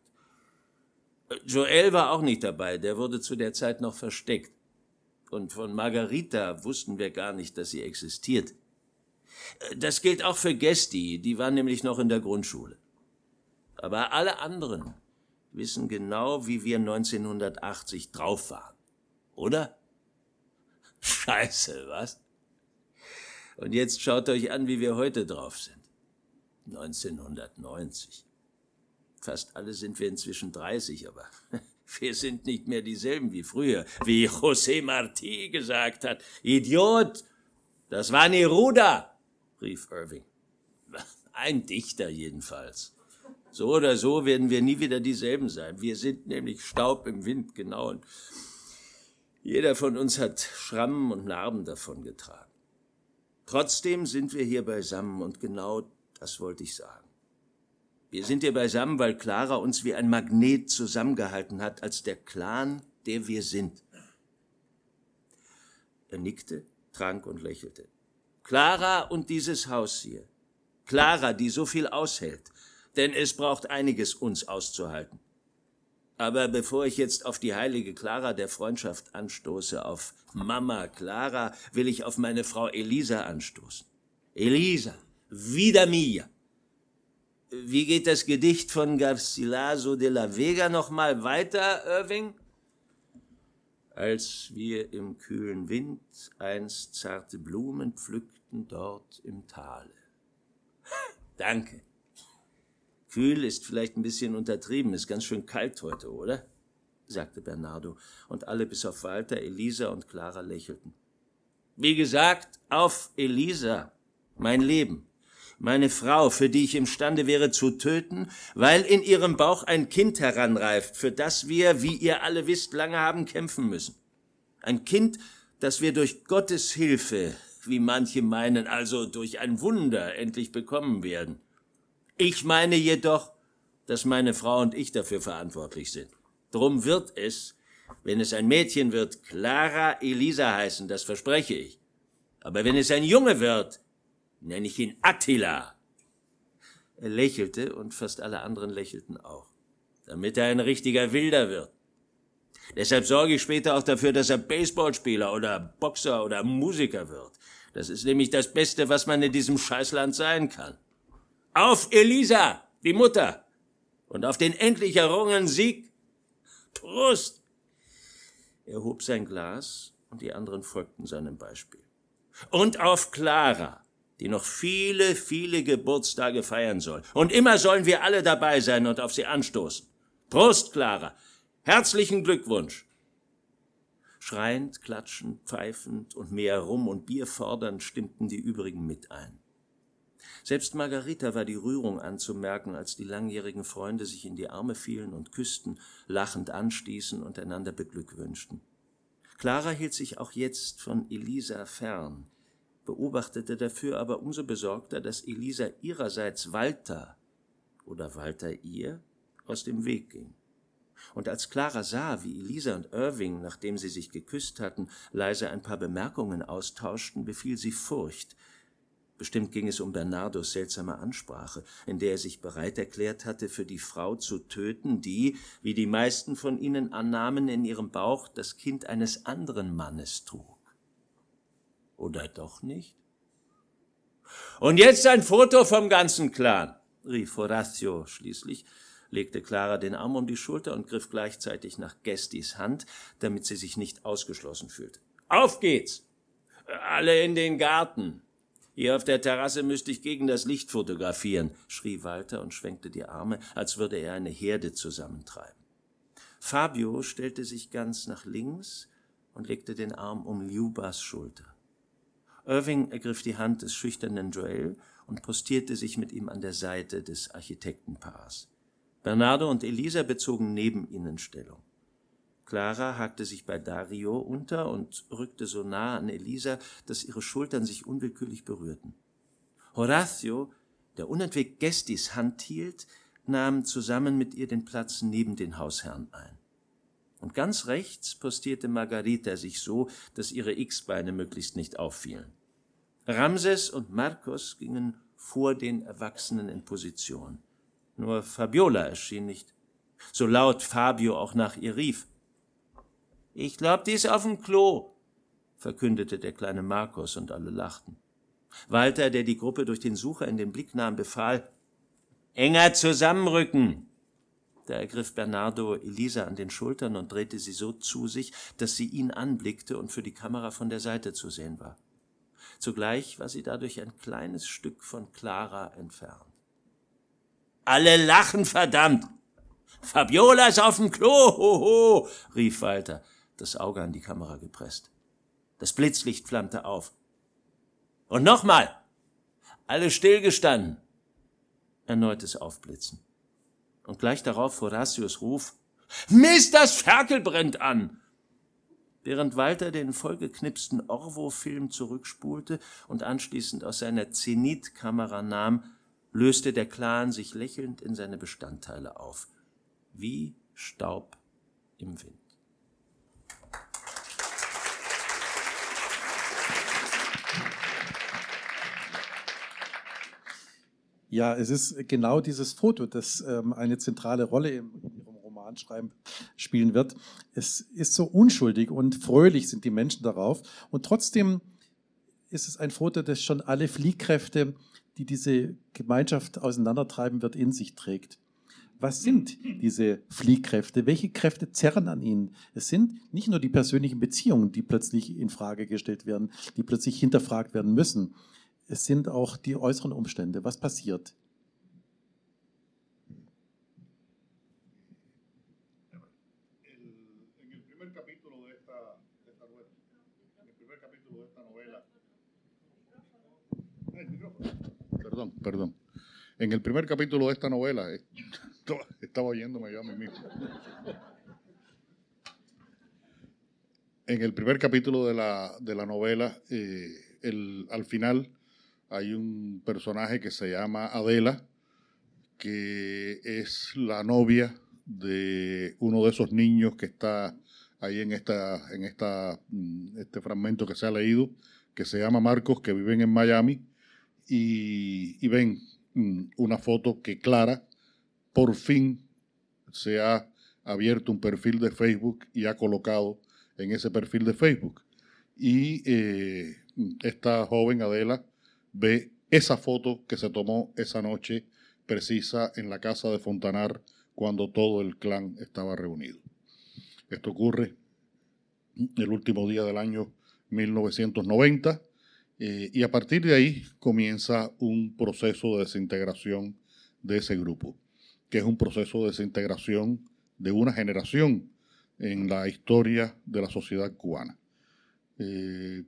Äh, Joel war auch nicht dabei, der wurde zu der Zeit noch versteckt. Und von Margarita wussten wir gar nicht, dass sie existiert. Das gilt auch für Gesti, die war nämlich noch in der Grundschule. Aber alle anderen wissen genau, wie wir 1980 drauf waren. Oder? Scheiße, was? Und jetzt schaut euch an, wie wir heute drauf sind. 1990. Fast alle sind wir inzwischen 30, aber wir sind nicht mehr dieselben wie früher. Wie José Martí gesagt hat. Idiot! Das war Neruda! Rief Irving. Ein Dichter jedenfalls. So oder so werden wir nie wieder dieselben sein. Wir sind nämlich Staub im Wind, genau. Und jeder von uns hat Schrammen und Narben davongetragen. Trotzdem sind wir hier beisammen und genau das wollte ich sagen. Wir sind hier beisammen, weil Clara uns wie ein Magnet zusammengehalten hat, als der Clan, der wir sind. Er nickte, trank und lächelte. Clara und dieses Haus hier. Clara, die so viel aushält. Denn es braucht einiges, uns auszuhalten. Aber bevor ich jetzt auf die heilige Clara der Freundschaft anstoße, auf Mama Clara, will ich auf meine Frau Elisa anstoßen. Elisa, vida mia. Wie geht das Gedicht von Garcilaso de la Vega nochmal weiter, Irving? Als wir im kühlen Wind einst zarte Blumen pflückten dort im Tale. Danke. Kühl ist vielleicht ein bisschen untertrieben, ist ganz schön kalt heute, oder? sagte Bernardo, und alle bis auf Walter, Elisa und Clara lächelten. Wie gesagt, auf Elisa, mein Leben, meine Frau, für die ich imstande wäre zu töten, weil in ihrem Bauch ein Kind heranreift, für das wir, wie ihr alle wisst, lange haben kämpfen müssen. Ein Kind, das wir durch Gottes Hilfe, wie manche meinen, also durch ein Wunder endlich bekommen werden. Ich meine jedoch, dass meine Frau und ich dafür verantwortlich sind. Drum wird es, Wenn es ein Mädchen wird, Clara Elisa heißen, das verspreche ich. Aber wenn es ein Junge wird, nenne ich ihn Attila. Er lächelte und fast alle anderen lächelten auch, damit er ein richtiger Wilder wird. Deshalb sorge ich später auch dafür, dass er Baseballspieler oder Boxer oder Musiker wird. Das ist nämlich das Beste, was man in diesem Scheißland sein kann. Auf Elisa, die Mutter, und auf den endlich errungenen Sieg. Prost! Er hob sein Glas und die anderen folgten seinem Beispiel. Und auf Clara, die noch viele, viele Geburtstage feiern soll. Und immer sollen wir alle dabei sein und auf sie anstoßen. Prost, Clara! Herzlichen Glückwunsch! Schreiend, klatschend, pfeifend und mehr Rum und Bier fordernd stimmten die übrigen mit ein. Selbst Margarita war die Rührung anzumerken, als die langjährigen Freunde sich in die Arme fielen und küssten, lachend anstießen und einander beglückwünschten. Clara hielt sich auch jetzt von Elisa fern, beobachtete dafür aber umso besorgter, dass Elisa ihrerseits Walter oder Walter ihr aus dem Weg ging. Und als Clara sah, wie Elisa und Irving, nachdem sie sich geküsst hatten, leise ein paar Bemerkungen austauschten, befiel sie Furcht, Bestimmt ging es um Bernardos seltsame Ansprache, in der er sich bereit erklärt hatte, für die Frau zu töten, die, wie die meisten von ihnen annahmen, in ihrem Bauch das Kind eines anderen Mannes trug. Oder doch nicht? Und jetzt ein Foto vom ganzen Clan, rief Horatio schließlich, legte Clara den Arm um die Schulter und griff gleichzeitig nach Gestis Hand, damit sie sich nicht ausgeschlossen fühlte. Auf geht's! Alle in den Garten! Hier auf der Terrasse müsste ich gegen das Licht fotografieren, schrie Walter und schwenkte die Arme, als würde er eine Herde zusammentreiben. Fabio stellte sich ganz nach links und legte den Arm um Ljubas Schulter. Irving ergriff die Hand des schüchternen Joel und postierte sich mit ihm an der Seite des Architektenpaars. Bernardo und Elisa bezogen neben ihnen Stellung. Clara hakte sich bei Dario unter und rückte so nah an Elisa, dass ihre Schultern sich unwillkürlich berührten. Horatio, der unentwegt Gestis Hand hielt, nahm zusammen mit ihr den Platz neben den Hausherrn ein. Und ganz rechts postierte Margarita sich so, dass ihre X-Beine möglichst nicht auffielen. Ramses und Marcos gingen vor den Erwachsenen in Position. Nur Fabiola erschien nicht, so laut Fabio auch nach ihr rief. Ich glaub, die ist auf dem Klo, verkündete der kleine Markus und alle lachten. Walter, der die Gruppe durch den Sucher in den Blick nahm, befahl, enger zusammenrücken. Da ergriff Bernardo Elisa an den Schultern und drehte sie so zu sich, dass sie ihn anblickte und für die Kamera von der Seite zu sehen war. Zugleich war sie dadurch ein kleines Stück von Clara entfernt. Alle lachen, verdammt! Fabiola ist auf dem Klo, hoho, rief Walter das Auge an die Kamera gepresst. Das Blitzlicht flammte auf. Und nochmal! Alle stillgestanden! Erneutes Aufblitzen. Und gleich darauf Horatius Ruf, Mist, das Ferkel brennt an! Während Walter den vollgeknipsten Orwo-Film zurückspulte und anschließend aus seiner Zenit-Kamera nahm, löste der Clan sich lächelnd in seine Bestandteile auf, wie Staub im Wind. Ja, es ist genau dieses Foto, das ähm, eine zentrale Rolle im, in Ihrem Romanschreiben spielen wird. Es ist so unschuldig und fröhlich sind die Menschen darauf. Und trotzdem ist es ein Foto, das schon alle Fliehkräfte, die diese Gemeinschaft auseinandertreiben wird, in sich trägt. Was sind diese Fliehkräfte? Welche Kräfte zerren an ihnen? Es sind nicht nur die persönlichen Beziehungen, die plötzlich in Frage gestellt werden, die plötzlich hinterfragt werden müssen es sind auch die äußeren Umstände. Was passiert? Perdón, perdón. En el primer capítulo de esta novela, estaba oyéndome yo a mí mismo. En el primer capítulo de la, de la novela, eh, el, al final, hay un personaje que se llama Adela, que es la novia de uno de esos niños que está ahí en, esta, en esta, mm, este fragmento que se ha leído, que se llama Marcos, que viven en Miami, y, ven mm, una foto que Clara por fin se ha abierto un perfil de Facebook y ha colocado en ese perfil de Facebook. Y eh, esta joven Adela ve esa foto que se tomó esa noche precisa en la casa de Fontanar cuando todo el clan estaba reunido. Esto ocurre el último día del año 1990 eh, y a partir de ahí comienza un proceso de desintegración de ese grupo, que es un proceso de desintegración de una generación en la historia de la sociedad cubana. Eh,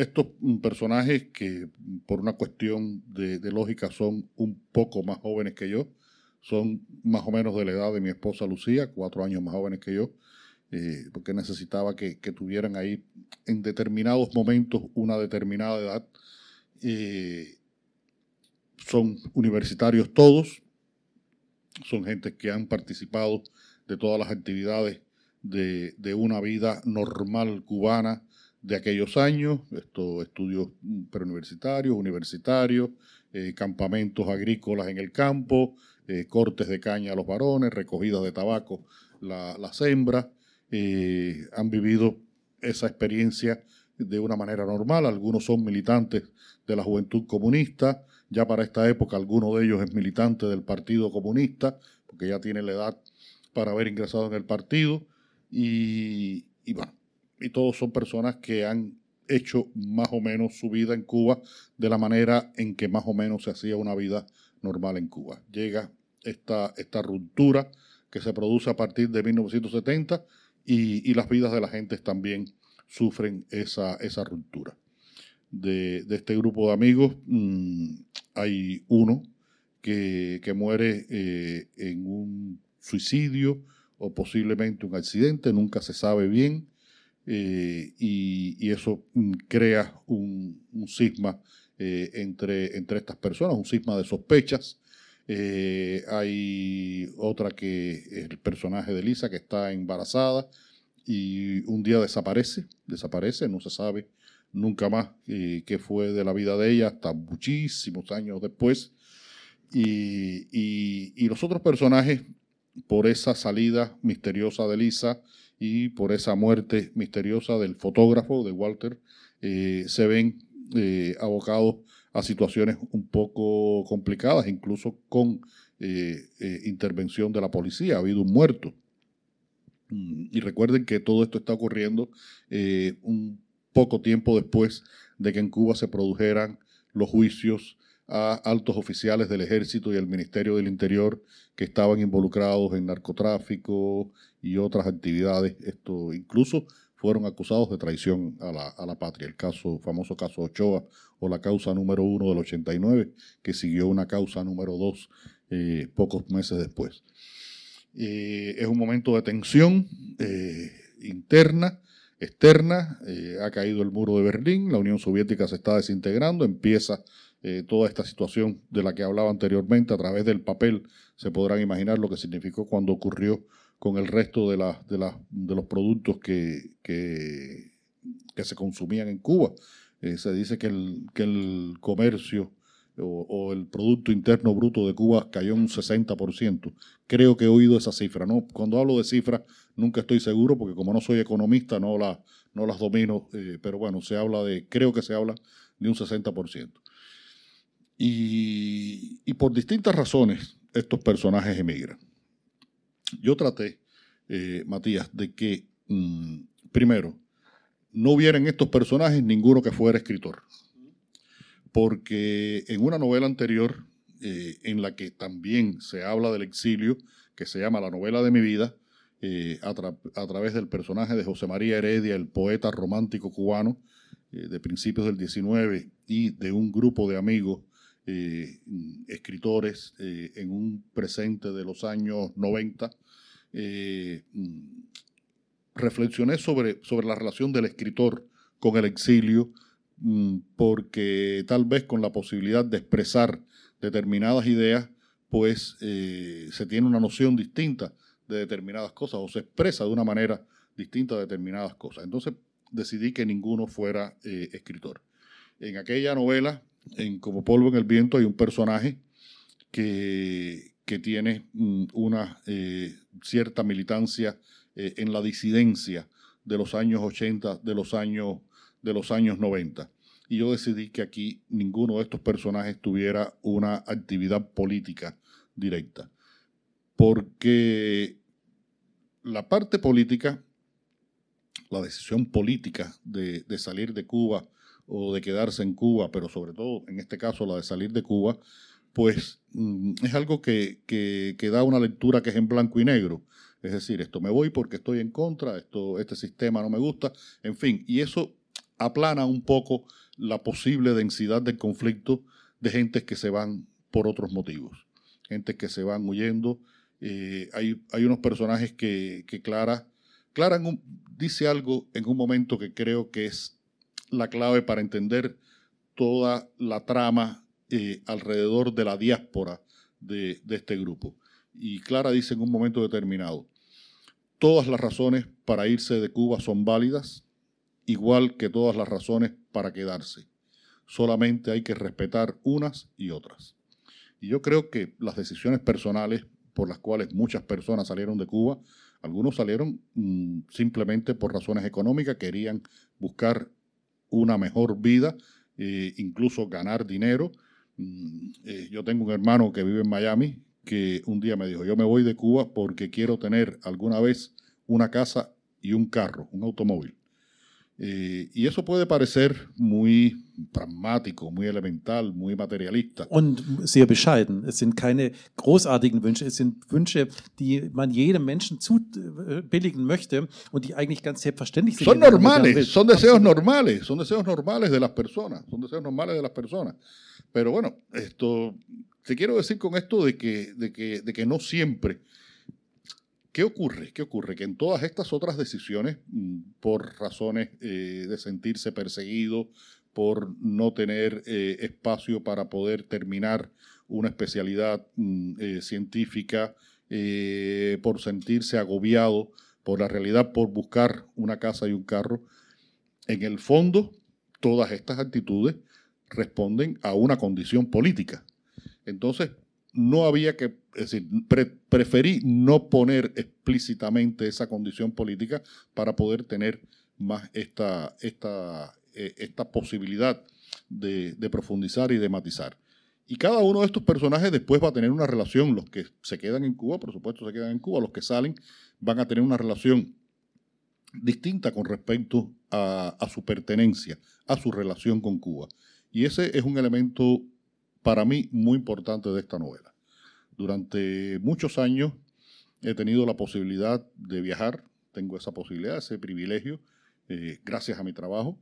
estos personajes que por una cuestión de, lógica son un poco más jóvenes que yo, son más o menos de la edad de mi esposa Lucía, cuatro años más jóvenes que yo, eh, porque necesitaba que, tuvieran ahí en determinados momentos una determinada edad. Eh, son universitarios todos, son gente que han participado de todas las actividades de, una vida normal cubana de aquellos años, estos estudios preuniversitarios, universitarios, eh, campamentos agrícolas en el campo, cortes de caña a los varones, recogidas de tabaco las hembras, eh, han vivido esa experiencia de una manera normal. Algunos son militantes de la Juventud Comunista. Ya para esta época alguno de ellos es militante del Partido Comunista, porque ya tiene la edad para haber ingresado en el partido. Y, y bueno, y todos son personas que han hecho más o menos su vida en Cuba de la manera en que más o menos se hacía una vida normal en Cuba. Llega esta, esta ruptura que se produce a partir de 1970 y, las vidas de la gente también sufren esa, esa ruptura. De, este grupo de amigos mm, hay uno que, muere eh, en un suicidio o posiblemente un accidente, nunca se sabe bien, eh, y, eso mm, crea un, un eh, entre, entre estas personas, un cisma de sospechas. hay otra que es el personaje de Lisa que está embarazada y un día desaparece, desaparece, no se sabe nunca más eh, qué fue de la vida de ella hasta muchísimos años después. Y, y, los otros personajes, por esa salida misteriosa de Lisa y por esa muerte misteriosa del fotógrafo de Walter, eh, se ven eh, abocados a situaciones un poco complicadas, incluso con intervención de la policía. Ha habido un muerto Mm, y recuerden que todo esto está ocurriendo eh, un poco tiempo después de que en Cuba se produjeran los juicios a altos oficiales del ejército y el Ministerio del Interior que estaban involucrados en narcotráfico y otras actividades. Esto incluso fueron acusados de traición a la, patria. El caso, famoso caso Ochoa o la causa número uno del 89, que siguió una causa número dos eh, pocos meses después. Eh, es un momento de tensión eh, interna, externa. Ha caído el muro de Berlín, la Unión Soviética se está desintegrando, empieza toda esta situación de la que hablaba anteriormente. A través del papel se podrán imaginar lo que significó cuando ocurrió con el resto de, de, de los productos que, que, se consumían en Cuba. se dice que el, que el comercio o, el Producto Interno Bruto de Cuba cayó un 60%. Creo que he oído esa cifra. ¿no? Cuando hablo de cifras, nunca estoy seguro, porque como no soy economista, no, la, no las domino, eh, pero bueno, se habla de, creo que se habla de un 60%. Y, por distintas razones, estos personajes emigran. Yo traté, eh, Matías, de que, mm, primero, no hubiera en estos personajes ninguno que fuera escritor porque en una novela anterior, eh, en la que también se habla del exilio, que se llama La novela de mi vida, eh, a, través del personaje de José María Heredia, el poeta romántico cubano de principios del 19 y de un grupo de amigos escritores en un presente de los años 90, reflexioné sobre, sobre la relación del escritor con el exilio, Mm, porque tal vez con la posibilidad de expresar determinadas ideas, pues eh, se tiene una noción distinta de determinadas cosas o se expresa de una manera distintas a determinadas cosas. Entonces decidí que ninguno fuera eh, escritor. En aquella novela, en Como polvo en el viento, hay un personaje que, que tiene mm, una eh, cierta militancia eh, en la disidencia de los años 80, de los años, de los años 90. Y yo decidí que aquí ninguno de estos personajes tuviera una actividad política directa. Porque la parte política, la decisión política de, salir de Cuba o de quedarse en Cuba, pero sobre todo en este caso la de salir de Cuba, pues mm, es algo que, que, da una lectura que es en blanco y negro. Es decir, esto me voy porque estoy en contra, esto, este sistema no me gusta, en fin, y eso aplana un poco la posible densidad del conflicto de gentes que se van por otros motivos, gentes que se van huyendo eh, hay, hay, unos personajes que, Clara, Clara dice algo en un momento que creo que es la clave para entender toda la trama eh, alrededor de la diáspora de, este grupo. Y Clara dice en un momento determinado, todas las razones para irse de Cuba son válidas, igual que todas las razones para quedarse. Solamente hay que respetar unas y otras. Y yo creo que las decisiones personales por las cuales muchas personas salieron de Cuba. Algunos salieron mm, simplemente por razones económicas, querían buscar una mejor vida, eh, incluso ganar dinero. Mm, eh, yo tengo un hermano que vive en Miami que un día me dijo, yo me voy de Cuba porque quiero tener alguna vez una casa y un carro, un automóvil. Eh, y eso puede parecer muy pragmático, muy elemental, muy materialista. Und sehr bescheiden. Es sind keine großartigen Wünsche, es sind Wünsche, die man jedem Menschen zubilligen möchte und die eigentlich ganz selbstverständlich sind. Son normales, son deseos normales, son deseos normales de las personas, son deseos normales de las personas. Pero bueno, esto, te quiero decir con esto de que, de que, de que no siempre ¿Qué ocurre? ¿Qué ocurre? Que en todas estas otras decisiones, mm, por razones eh, de sentirse perseguido, por no tener eh, espacio para poder terminar una especialidad mm, eh, científica, por sentirse agobiado por la realidad, por buscar una casa y un carro, en el fondo, todas estas actitudes responden a una condición política. Entonces, no había que, es decir, preferí no poner explícitamente esa condición política para poder tener más esta, esta, eh, esta posibilidad de, profundizar y de matizar. Y cada uno de estos personajes después va a tener una relación, los que se quedan en Cuba, por supuesto se quedan en Cuba, los que salen van a tener una relación distinta con respecto a, a su pertenencia, a su relación con Cuba. Y ese es un elemento para mí muy importante de esta novela. Durante muchos años he tenido la posibilidad de viajar, tengo esa posibilidad, ese privilegio, eh, gracias a mi trabajo,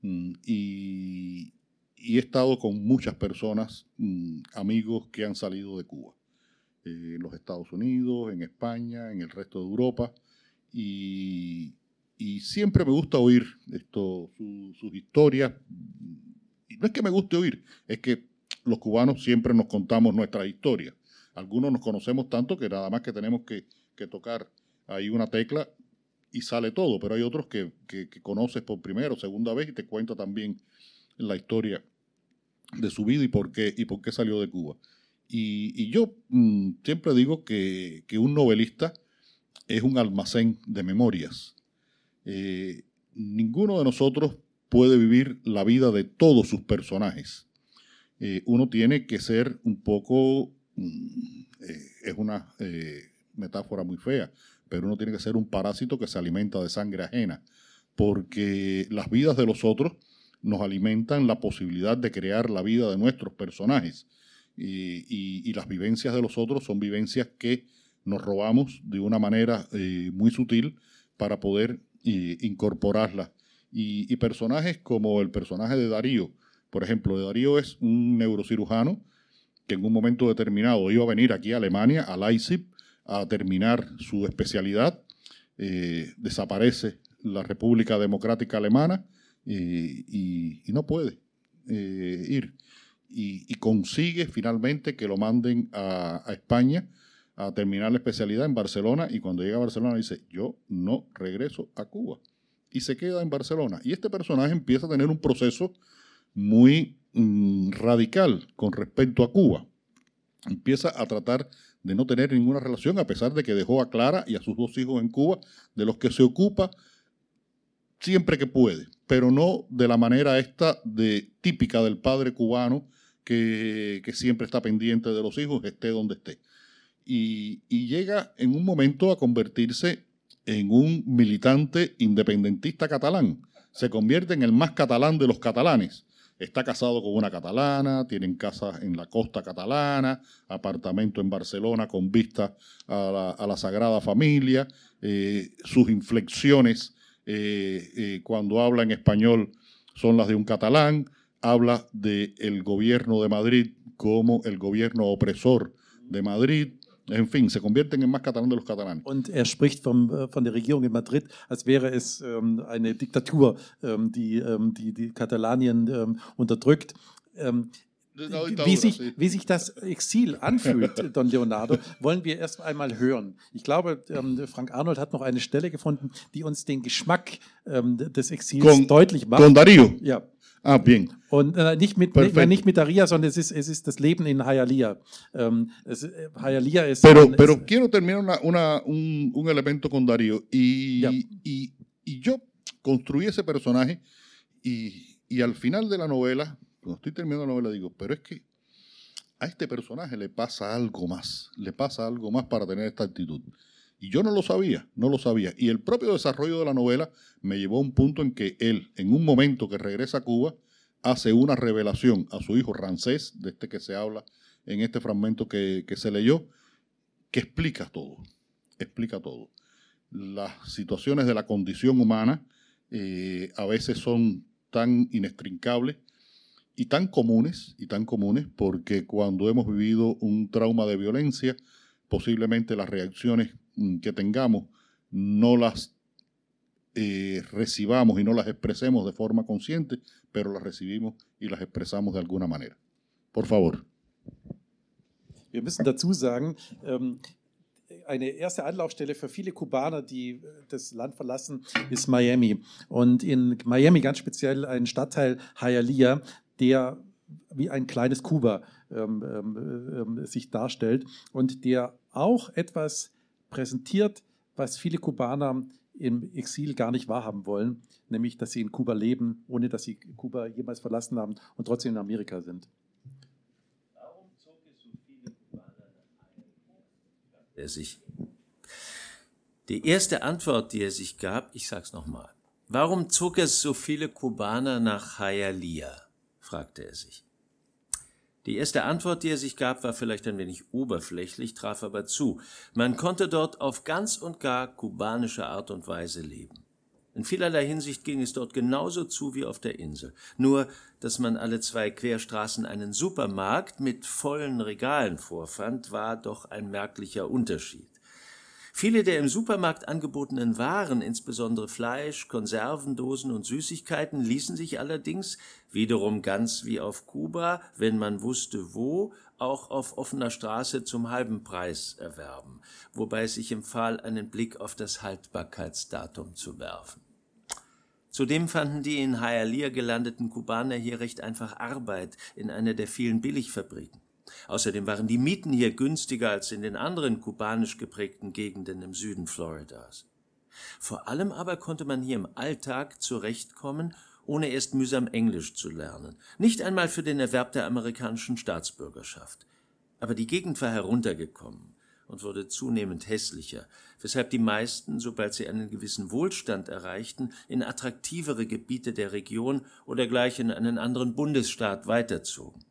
mm, y, he estado con muchas personas, mm, amigos que han salido de Cuba, eh, en los Estados Unidos, en España, en el resto de Europa, y, siempre me gusta oír sus historias. Y no es que me guste oír, es que los cubanos siempre nos contamos nuestra historia. Algunos nos conocemos tanto que nada más que tenemos que, tocar ahí una tecla y sale todo, pero hay otros que, conoces por primera o segunda vez y te cuenta también la historia de su vida y por qué, y por qué salió de Cuba. Y, yo mm, siempre digo que, un novelista es un almacén de memorias. Eh, ninguno de nosotros puede vivir la vida de todos sus personajes. Eh, uno tiene que ser un poco, mm, eh, es una eh, metáfora muy fea, pero uno tiene que ser un parásito que se alimenta de sangre ajena, porque las vidas de los otros nos alimentan la posibilidad de crear la vida de nuestros personajes. Y, las vivencias de los otros son vivencias que nos robamos de una manera muy sutil para poder incorporarlas. y, personajes como el personaje de Darío, por ejemplo, Darío es un neurocirujano que en un momento determinado iba a venir aquí a Alemania, a Leipzig, a terminar su especialidad. Eh, desaparece la República Democrática Alemana y, no puede eh, ir. Y, consigue finalmente que lo manden a, España a terminar la especialidad en Barcelona y cuando llega a Barcelona dice, yo no regreso a Cuba. Y se queda en Barcelona. Y este personaje empieza a tener un proceso muy radical con respecto a Cuba. Empieza a tratar de no tener ninguna relación, a pesar de que dejó a Clara y a sus dos hijos en Cuba, de los que se ocupa siempre que puede, pero no de la manera esta de típica del padre cubano que, siempre está pendiente de los hijos, esté donde esté. Y, y, llega en un momento a convertirse en un militante independentista catalán. Se convierte en el más catalán de los catalanes. Está casado con una catalana, tienen casa en la costa catalana, apartamento en Barcelona con vista a la, Sagrada Familia. Eh, sus inflexiones eh, eh, cuando habla en español son las de un catalán. Habla del gobierno de Madrid como el gobierno opresor de Madrid. En fin, se convierten en más catalán de los catalanes. Und er spricht vom, äh, von der Regierung in Madrid, als wäre es ähm, eine Diktatur, ähm, die, ähm, die, die Katalanien ähm, unterdrückt. Ähm, wie sich, wie sich das Exil anfühlt, Don Leonardo, wollen wir erst einmal hören. Ich glaube, ähm, Frank Arnold hat noch eine Stelle gefunden, die uns den Geschmack des Exils con, deutlich macht. Con Darío. Ja. Ah, bien. Und äh, nicht, mit, Perfect. nicht mit Daria, sondern es ist, es ist das Leben in Hialeah. Ähm, es, äh, Hialeah. Pero, pero quiero terminar una, una, un, un, elemento con Darío. Y, y, y yo construí ese personaje y, y al final de la novela, cuando estoy terminando la novela, digo, pero es que a este personaje le pasa algo más, le pasa algo más para tener esta actitud. Y yo no lo sabía, no lo sabía. Y el propio desarrollo de la novela me llevó a un punto en que él, en un momento que regresa a Cuba, hace una revelación a su hijo Rancés, de este que se habla en este fragmento que, se leyó, que explica todo, explica todo. Las situaciones de la condición humana eh, a veces son tan inextricables y tan comunes, y tan comunes, porque cuando hemos vivido un trauma de violencia, posiblemente las reacciones que tengamos no las eh, recibamos y no las expresemos de forma consciente, pero las recibimos y las expresamos de alguna manera. Por favor. Wir müssen dazu sagen, ähm, eine erste Anlaufstelle für viele Kubaner, die äh, das Land verlassen, ist Miami. Und in Miami ganz speziell ein Stadtteil Hialeah, der wie ein kleines Kuba ähm, ähm, ähm, sich darstellt und der auch etwas präsentiert, was viele Kubaner im Exil gar nicht wahrhaben wollen, nämlich dass sie in Kuba leben, ohne dass sie Kuba jemals verlassen haben und trotzdem in Amerika sind. Warum zog es so viele Kubaner nach Er sich. Die erste Antwort, die er sich gab, ich sag's nochmal. Warum zog es so viele Kubaner nach Hialeah? fragte er sich. Die erste Antwort, die er sich gab, war vielleicht ein wenig oberflächlich, traf aber zu. Man konnte dort auf ganz und gar kubanische Art und Weise leben. In vielerlei Hinsicht ging es dort genauso zu wie auf der Insel. Nur, dass man alle zwei Querstraßen einen Supermarkt mit vollen Regalen vorfand, war doch ein merklicher Unterschied. Viele der im Supermarkt angebotenen Waren, insbesondere Fleisch, Konservendosen und Süßigkeiten, ließen sich allerdings, wiederum ganz wie auf Kuba, wenn man wusste wo, auch auf offener Straße zum halben Preis erwerben, wobei es sich empfahl, einen Blick auf das Haltbarkeitsdatum zu werfen. Zudem fanden die in Hialeah gelandeten Kubaner hier recht einfach Arbeit in einer der vielen Billigfabriken. Außerdem waren die Mieten hier günstiger als in den anderen kubanisch geprägten Gegenden im Süden Floridas. Vor allem aber konnte man hier im Alltag zurechtkommen, ohne erst mühsam Englisch zu lernen, nicht einmal für den Erwerb der amerikanischen Staatsbürgerschaft. Aber die Gegend war heruntergekommen und wurde zunehmend hässlicher, weshalb die meisten, sobald sie einen gewissen Wohlstand erreichten, in attraktivere Gebiete der Region oder gleich in einen anderen Bundesstaat weiterzogen.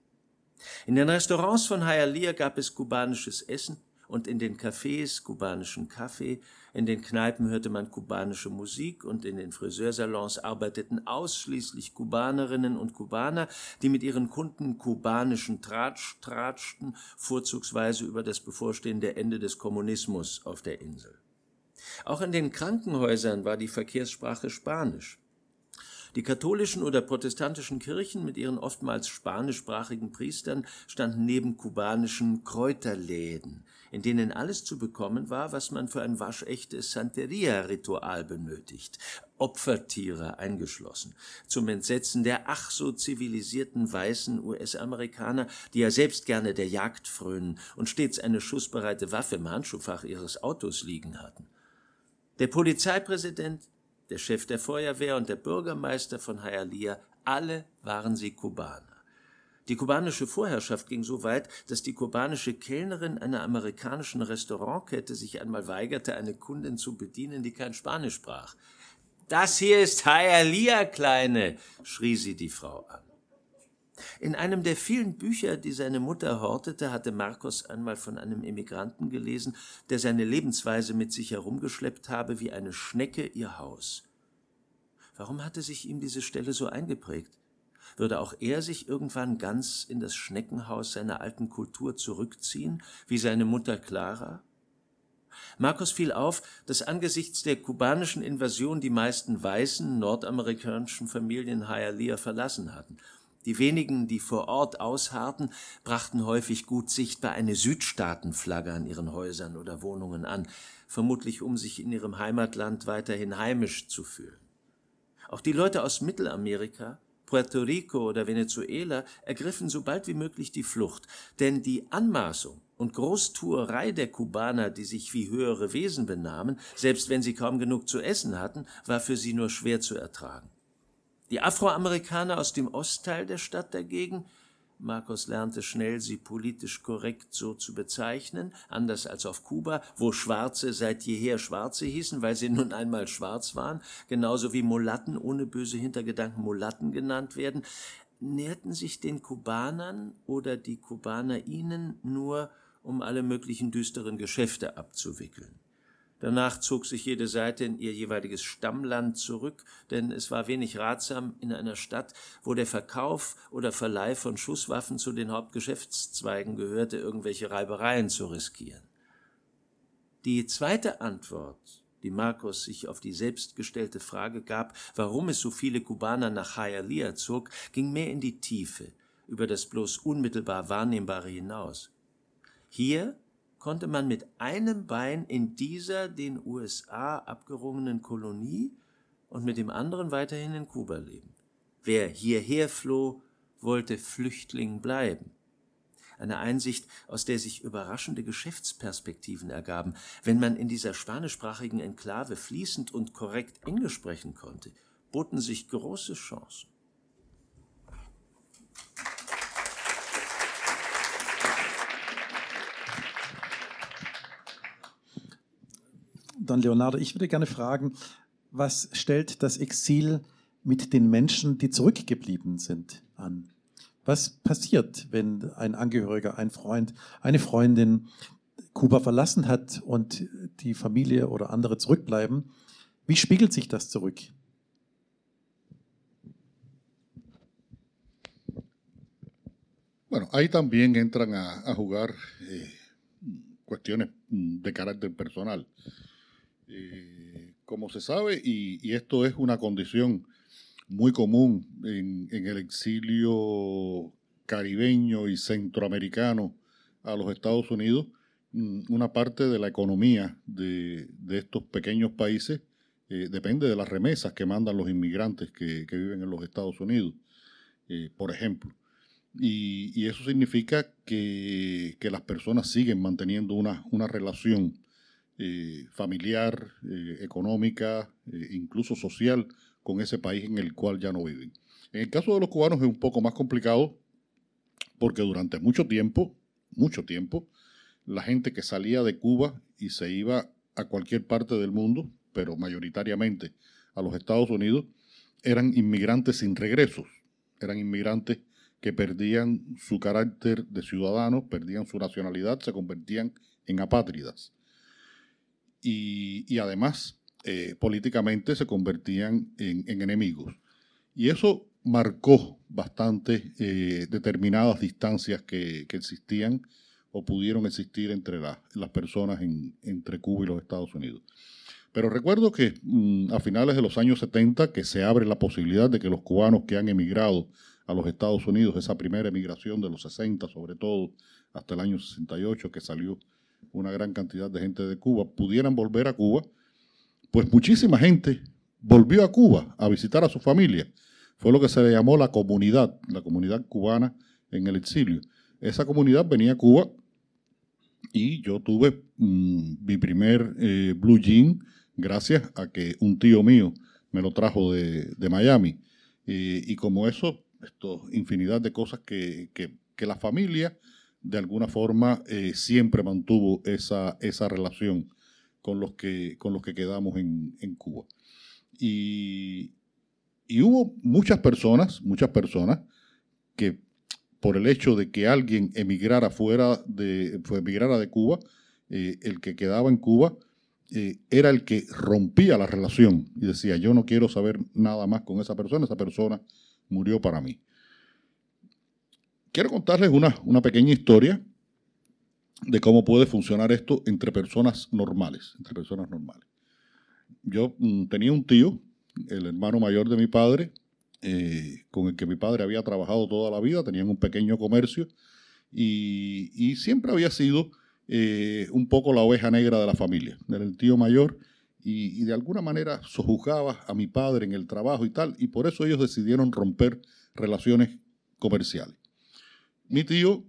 In den Restaurants von Hialeah gab es kubanisches Essen und in den Cafés kubanischen Kaffee, in den Kneipen hörte man kubanische Musik und in den Friseursalons arbeiteten ausschließlich Kubanerinnen und Kubaner, die mit ihren Kunden kubanischen Tratsch tratschten, vorzugsweise über das bevorstehende Ende des Kommunismus auf der Insel. Auch in den Krankenhäusern war die Verkehrssprache Spanisch. Die katholischen oder protestantischen Kirchen mit ihren oftmals spanischsprachigen Priestern standen neben kubanischen Kräuterläden, in denen alles zu bekommen war, was man für ein waschechtes Santeria-Ritual benötigt, Opfertiere eingeschlossen, zum Entsetzen der ach so zivilisierten weißen US-Amerikaner, die ja selbst gerne der Jagd frönen und stets eine schussbereite Waffe im Handschuhfach ihres Autos liegen hatten. Der Polizeipräsident, der Chef der Feuerwehr und der Bürgermeister von Hialeah, alle waren sie Kubaner. Die kubanische Vorherrschaft ging so weit, dass die kubanische Kellnerin einer amerikanischen Restaurantkette sich einmal weigerte, eine Kundin zu bedienen, die kein Spanisch sprach. Das hier ist Hialeah, Kleine, schrie sie die Frau an. In einem der vielen Bücher, die seine Mutter hortete, hatte Marcos einmal von einem Emigranten gelesen, der seine Lebensweise mit sich herumgeschleppt habe wie eine Schnecke ihr Haus. Warum hatte sich ihm diese Stelle so eingeprägt? Würde auch er sich irgendwann ganz in das Schneckenhaus seiner alten Kultur zurückziehen, wie seine Mutter Clara? Marcos fiel auf, dass angesichts der kubanischen Invasion die meisten weißen nordamerikanischen Familien Hialeah verlassen hatten. Die wenigen, die vor Ort ausharrten, brachten häufig gut sichtbar eine Südstaatenflagge an ihren Häusern oder Wohnungen an, vermutlich um sich in ihrem Heimatland weiterhin heimisch zu fühlen. Auch die Leute aus Mittelamerika, Puerto Rico oder Venezuela ergriffen so bald wie möglich die Flucht, denn die Anmaßung und Großtuerei der Kubaner, die sich wie höhere Wesen benahmen, selbst wenn sie kaum genug zu essen hatten, war für sie nur schwer zu ertragen. Die Afroamerikaner aus dem Ostteil der Stadt dagegen Marcos lernte schnell, sie politisch korrekt so zu bezeichnen, anders als auf Kuba, wo Schwarze seit jeher Schwarze hießen, weil sie nun einmal schwarz waren, genauso wie Mulatten ohne böse Hintergedanken Mulatten genannt werden, näherten sich den Kubanern oder die Kubaner ihnen nur, um alle möglichen düsteren Geschäfte abzuwickeln. Danach zog sich jede Seite in ihr jeweiliges Stammland zurück, denn es war wenig ratsam, in einer Stadt, wo der Verkauf oder Verleih von Schusswaffen zu den Hauptgeschäftszweigen gehörte, irgendwelche Reibereien zu riskieren. Die zweite Antwort, die Markus sich auf die selbstgestellte Frage gab, warum es so viele Kubaner nach Hialeah zog, ging mehr in die Tiefe, über das bloß unmittelbar Wahrnehmbare hinaus. Hier konnte man mit einem Bein in dieser den USA abgerungenen Kolonie und mit dem anderen weiterhin in Kuba leben. Wer hierher floh, wollte Flüchtling bleiben. Eine Einsicht, aus der sich überraschende Geschäftsperspektiven ergaben, wenn man in dieser spanischsprachigen Enklave fließend und korrekt Englisch sprechen konnte, boten sich große Chancen. Don Leonardo, ich würde gerne fragen, was stellt das Exil mit den Menschen, die zurückgeblieben sind, an? Was passiert, wenn ein Angehöriger, ein Freund, eine Freundin Kuba verlassen hat und die Familie oder andere zurückbleiben? Wie spiegelt sich das zurück? Bueno, ahí también entran a, a jugar eh, cuestiones de carácter personal. Eh, como se sabe, y, esto es una condición muy común en, el exilio caribeño y centroamericano a los Estados Unidos, mm, una parte de la economía de, estos pequeños países eh, depende de las remesas que mandan los inmigrantes que, viven en los Estados Unidos, eh, por ejemplo. Y, eso significa que, las personas siguen manteniendo una, una relación eh, familiar, eh, económica, eh, incluso social con ese país en el cual ya no viven. En el caso de los cubanos es un poco más complicado porque durante mucho tiempo, mucho tiempo, la gente que salía de Cuba y se iba a cualquier parte del mundo, pero mayoritariamente a los Estados Unidos, eran inmigrantes sin regresos, eran inmigrantes que perdían su carácter de ciudadanos, perdían su nacionalidad, se convertían en apátridas y, además eh, políticamente se convertían en, enemigos. Y eso marcó bastante eh, determinadas distancias que, existían o pudieron existir entre las personas entre Cuba y los Estados Unidos. Pero recuerdo que mm, a finales de los años 70 que se abre la posibilidad de que los cubanos que han emigrado a los Estados Unidos, esa primera emigración de los 60 sobre todo, hasta el año 68 que salió una gran cantidad de gente de Cuba, pudieran volver a Cuba, pues muchísima gente volvió a Cuba a visitar a su familia. Fue lo que se le llamó la comunidad, la comunidad cubana en el exilio. Esa comunidad venía a Cuba y yo tuve mm, mi primer eh, blue jean gracias a que un tío mío me lo trajo de, Miami. y como eso, esto, infinidad de cosas que, la familia de alguna forma eh, siempre mantuvo esa, esa relación con los que, con los que quedamos en, Cuba. Y, y, hubo muchas personas, muchas personas que por el hecho de que alguien emigrara fuera de, emigrara de Cuba, eh, el que quedaba en Cuba eh, era el que rompía la relación y decía, yo no quiero saber nada más con esa persona, esa persona murió para mí. Quiero contarles una, una pequeña historia de cómo puede funcionar esto entre personas normales, entre personas normales. Yo mm, tenía un tío, el hermano mayor de mi padre, eh, con el que mi padre había trabajado toda la vida, tenían un pequeño comercio y, siempre había sido eh, un poco la oveja negra de la familia, del tío mayor y, de alguna manera sojuzgaba a mi padre en el trabajo y tal, y por eso ellos decidieron romper relaciones comerciales. Mi tío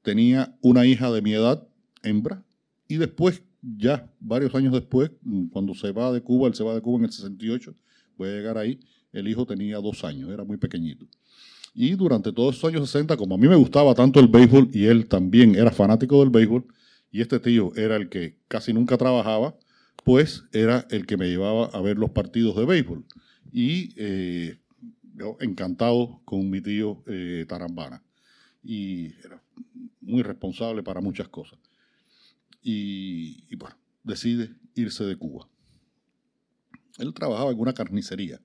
tenía una hija de mi edad, hembra, y después, ya varios años después, cuando se va de Cuba, él se va de Cuba en el 68, voy a llegar ahí, el hijo tenía dos años, era muy pequeñito. Y durante todos esos años 60, como a mí me gustaba tanto el béisbol y él también era fanático del béisbol, y este tío era el que casi nunca trabajaba, pues era el que me llevaba a ver los partidos de béisbol. Y eh, yo encantado con mi tío eh, Tarambana. Y era muy responsable para muchas cosas. Y, y bueno, decide irse de Cuba. Él trabajaba en una carnicería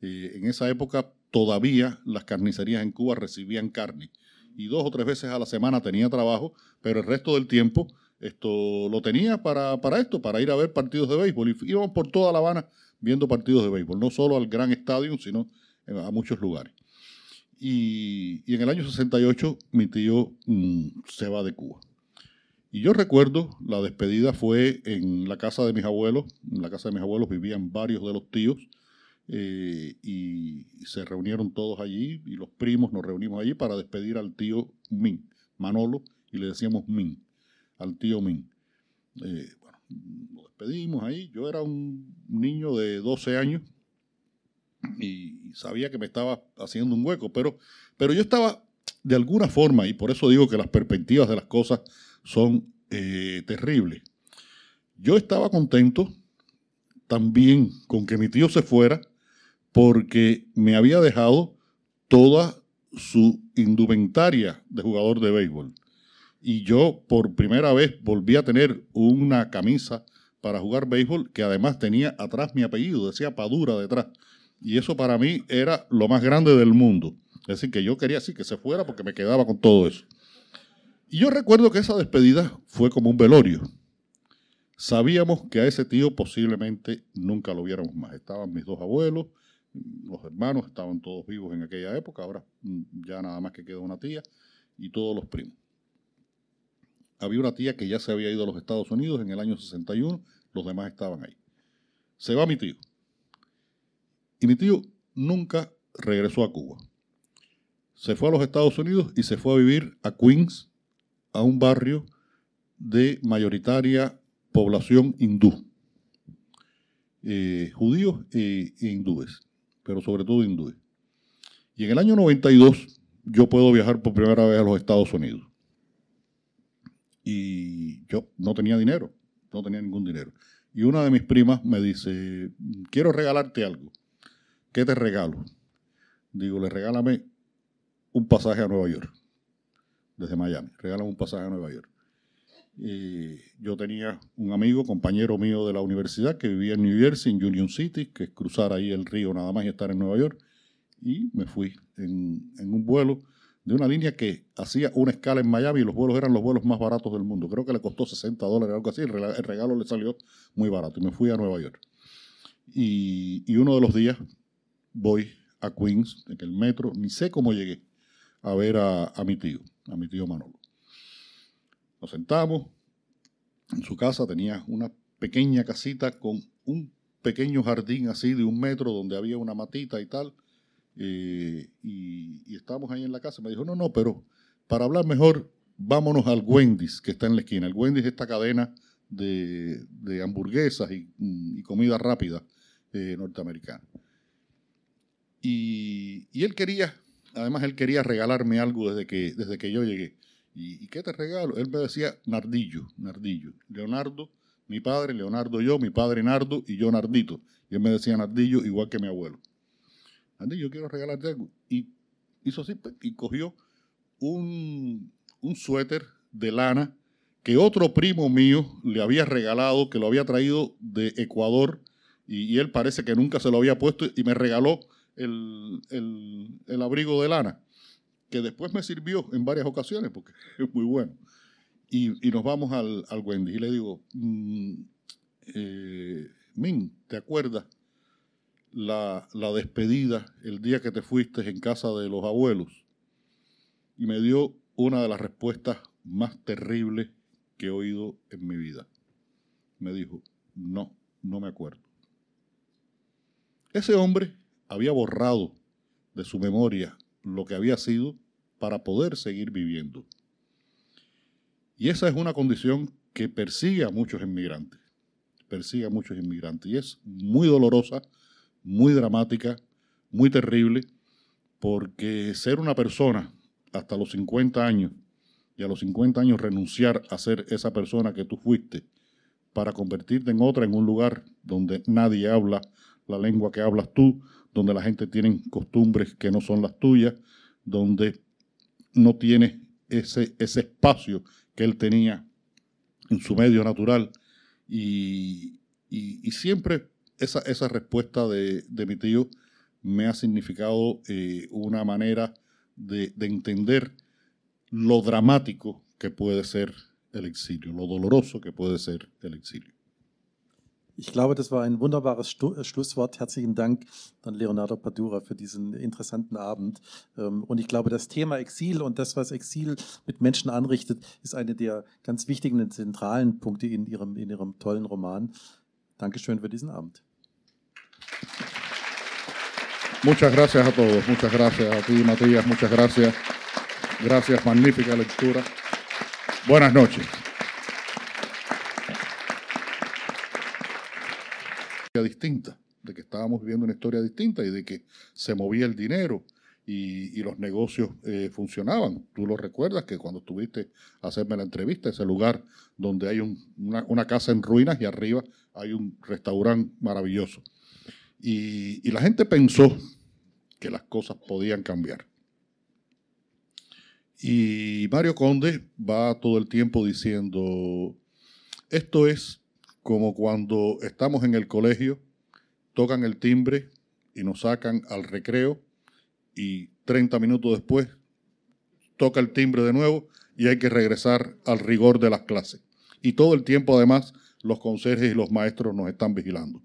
eh, en esa época todavía las carnicerías en Cuba recibían carne y dos o tres veces a la semana tenía trabajo, pero el resto del tiempo esto lo tenía para, esto, para ir a ver partidos de béisbol. Y íbamos por toda La Habana viendo partidos de béisbol, no solo al gran estadio, sino a muchos lugares. Y, en el año 68 mi tío mm, se va de Cuba. Y yo recuerdo, la despedida fue en la casa de mis abuelos. En la casa de mis abuelos vivían varios de los tíos. Eh, y, se reunieron todos allí y los primos nos reunimos allí para despedir al tío Min, Manolo, y le decíamos Min, al tío Min. Eh, bueno, nos despedimos ahí. Yo era un niño de 12 años y sabía que me estaba haciendo un hueco, pero, pero yo estaba de alguna forma, y por eso digo que las perspectivas de las cosas son eh, terribles. Yo estaba contento también con que mi tío se fuera porque me había dejado toda su indumentaria de jugador de béisbol. Y yo por primera vez volví a tener una camisa para jugar béisbol que además tenía atrás mi apellido, decía Padura detrás. Y eso para mí era lo más grande del mundo. Es decir, que yo quería así que se fuera porque me quedaba con todo eso. Y yo recuerdo que esa despedida fue como un velorio. Sabíamos que a ese tío posiblemente nunca lo viéramos más. Estaban mis dos abuelos, los hermanos estaban todos vivos en aquella época, ahora mm, ya nada más que queda una tía y todos los primos. Había una tía que ya se había ido a los Estados Unidos en el año 61, los demás estaban ahí. Se va mi tío. Y mi tío nunca regresó a Cuba. Se fue a los Estados Unidos y se fue a vivir a Queens, a un barrio de mayoritaria población hindú, eh, judíos e hindúes pero sobre todo hindúes. Y en el año 92 yo puedo viajar por primera vez a los Estados Unidos. Y yo no tenía dinero, no tenía ningún dinero. Y una de mis primas me dice, quiero regalarte algo. ¿Qué te regalo? Digo, le regálame un pasaje a Nueva York, desde Miami. Regálame un pasaje a Nueva York. Y yo tenía un amigo, compañero mío de la universidad, que vivía en New Jersey, en Union City, que es cruzar ahí el río nada más y estar en Nueva York. Y me fui en, un vuelo de una línea que hacía una escala en Miami y los vuelos eran los vuelos más baratos del mundo. Creo que le costó 60 dólares, algo así. El regalo le salió muy barato y me fui a Nueva York. Y, y uno de los días voy a Queens en el metro, ni sé cómo llegué, a ver a, mi tío, a mi tío Manolo. Nos sentamos, en su casa tenía una pequeña casita con un pequeño jardín así de un metro donde había una matita y tal. eh, y, estábamos ahí en la casa. Me dijo, no, no, pero para hablar mejor, vámonos al Wendy's, que está en la esquina. El Wendy's es esta cadena de, hamburguesas y, y comida rápida eh, norteamericana. Y, él quería, además él quería regalarme algo desde que, desde que yo llegué. ¿Y, ¿Y qué te regalo? Él me decía Nardillo, Nardillo. Leonardo, mi padre, Leonardo yo, mi padre Nardo y yo Nardito. Y él me decía Nardillo igual que mi abuelo. Nardillo, quiero regalarte algo. Y hizo así pues, y cogió un, un suéter de lana que otro primo mío le había regalado, que lo había traído de Ecuador, y él parece que nunca se lo había puesto, y me regaló el, el- abrigo de lana, que después me sirvió en varias ocasiones, porque es muy bueno. Y, y nos vamos al, al Wendy, y le digo, mm, eh, Min, ¿te acuerdas la, la despedida el día que te fuiste en casa de los abuelos? Y me dio una de las respuestas más terribles que he oído en mi vida. Me dijo, no, no me acuerdo. Ese hombre había borrado de su memoria lo que había sido para poder seguir viviendo. Y esa es una condición que persigue a muchos inmigrantes, persigue a muchos inmigrantes. Y es muy dolorosa, muy dramática, muy terrible, porque ser una persona hasta los 50 años y a los 50 años renunciar a ser esa persona que tú fuiste para convertirte en otra en un lugar donde nadie habla la lengua que hablas tú, donde la gente tiene costumbres que no son las tuyas, donde no tienes ese, ese espacio que él tenía en su medio natural. Y, y- y siempre esa, esa respuesta de, de mi tío me ha significado eh, una manera de, de entender lo dramático que puede ser el exilio, lo doloroso que puede ser el exilio. Ich glaube, das war ein wunderbares Stu äh, Schlusswort. Herzlichen Dank an Leonardo Padura für diesen interessanten Abend. Ähm, Und ich glaube, das Thema Exil und das, was Exil mit Menschen anrichtet, ist eine der ganz wichtigen und zentralen Punkte in Ihrem, in Ihrem tollen Roman. Dankeschön für diesen Abend. Muchas gracias a todos, muchas gracias a ti, Matías, muchas gracias. Gracias, magnífica lectura. Buenas noches. Distinta, de que estábamos viviendo una historia distinta y de que se movía el dinero y, los negocios eh, funcionaban. Tú lo recuerdas que cuando estuviste a hacerme la entrevista, ese lugar donde hay un- una, casa en ruinas y arriba hay un restaurante maravilloso. Y la gente pensó que las cosas podían cambiar. Y Mario Conde va todo el tiempo diciendo, esto es como cuando estamos en el colegio, tocan el timbre y nos sacan al recreo y 30 minutos después toca el timbre de nuevo y hay que regresar al rigor de las clases. Y todo el tiempo además los conserjes y los maestros nos están vigilando.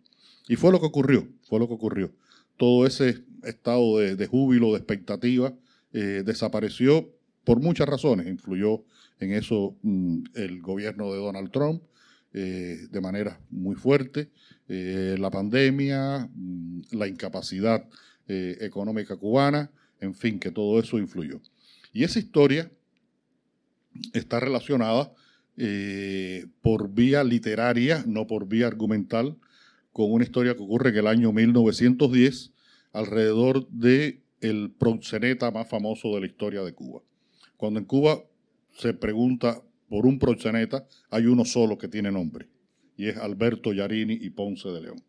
Y fue lo que ocurrió, fue lo que ocurrió. Todo ese estado de, júbilo, de expectativa, eh, desapareció por muchas razones. Influyó en eso mm, el gobierno de Donald Trump eh, de manera muy fuerte, eh, la pandemia, mm, la incapacidad eh, económica cubana, en fin, que todo eso influyó. Y esa historia está relacionada por vía literaria, no por vía argumental, con una historia que ocurre en el año 1910 alrededor de el proxeneta más famoso de la historia de Cuba. Cuando en Cuba se pregunta por un proxeneta, hay uno solo que tiene nombre, y es Alberto Yarini y Ponce de León.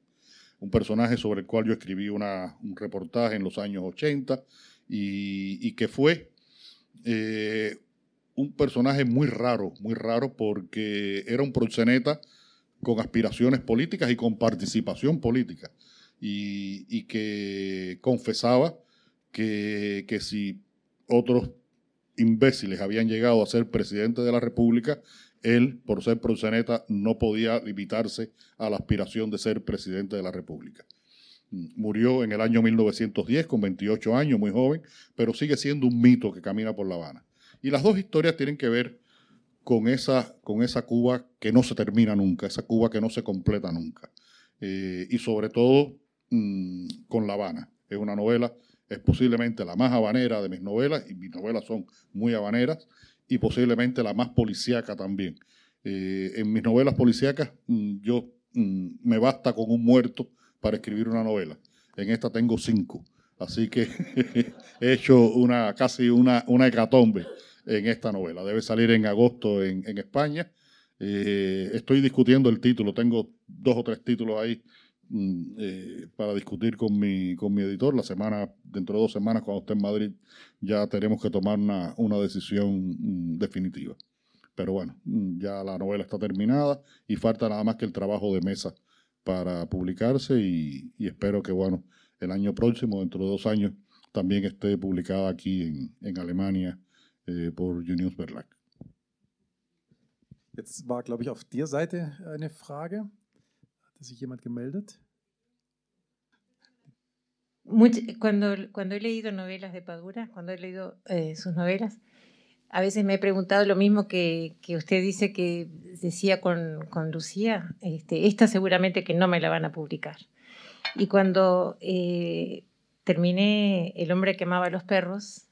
Un personaje sobre el cual yo escribí una- un reportaje en los años 80 y, y que fue eh, un personaje muy raro, muy raro porque era un proxeneta con aspiraciones políticas y con participación política y, y que confesaba que, que si otros imbéciles habían llegado a ser presidente de la República, él, por ser proxeneta, no podía limitarse a la aspiración de ser presidente de la República. Murió en el año 1910 con 28 años, muy joven, pero sigue siendo un mito que camina por La Habana. Y las dos historias tienen que ver con esa, con esa Cuba que no se termina nunca, esa Cuba que no se completa nunca. Eh, y sobre todo mm, con La Habana. Es una novela, es posiblemente la más habanera de mis novelas, y mis novelas son muy habaneras, y posiblemente la más policíaca también. Eh, en mis novelas policíacas mm, yo mm, me basta con un muerto para escribir una novela. En esta tengo cinco. Así que he hecho una, casi una, una hecatombe en esta novela. Debe salir en agosto en, España. Eh, estoy discutiendo el título, tengo dos o tres títulos ahí eh, para discutir con mi, con mi editor. La semana, dentro de dos semanas, cuando esté en Madrid, ya tenemos que tomar una, una decisión mm, definitiva. Pero bueno, mm, ya la novela está terminada y falta nada más que el trabajo de mesa para publicarse y, y espero que, bueno, el año próximo, dentro de dos años, también esté publicada aquí en, en Alemania äh, por Junius Verlag. Jetzt war, glaube ich, auf der Seite eine Frage. Hat sich jemand gemeldet? Cuando, cuando he leído novelas de Padura, cuando he leído eh, sus novelas, a veces me he preguntado lo mismo que, que usted dice que decía con, con Lucía. Este, esta seguramente que no me la van a publicar. Y cuando eh, terminé El hombre que amaba a los perros,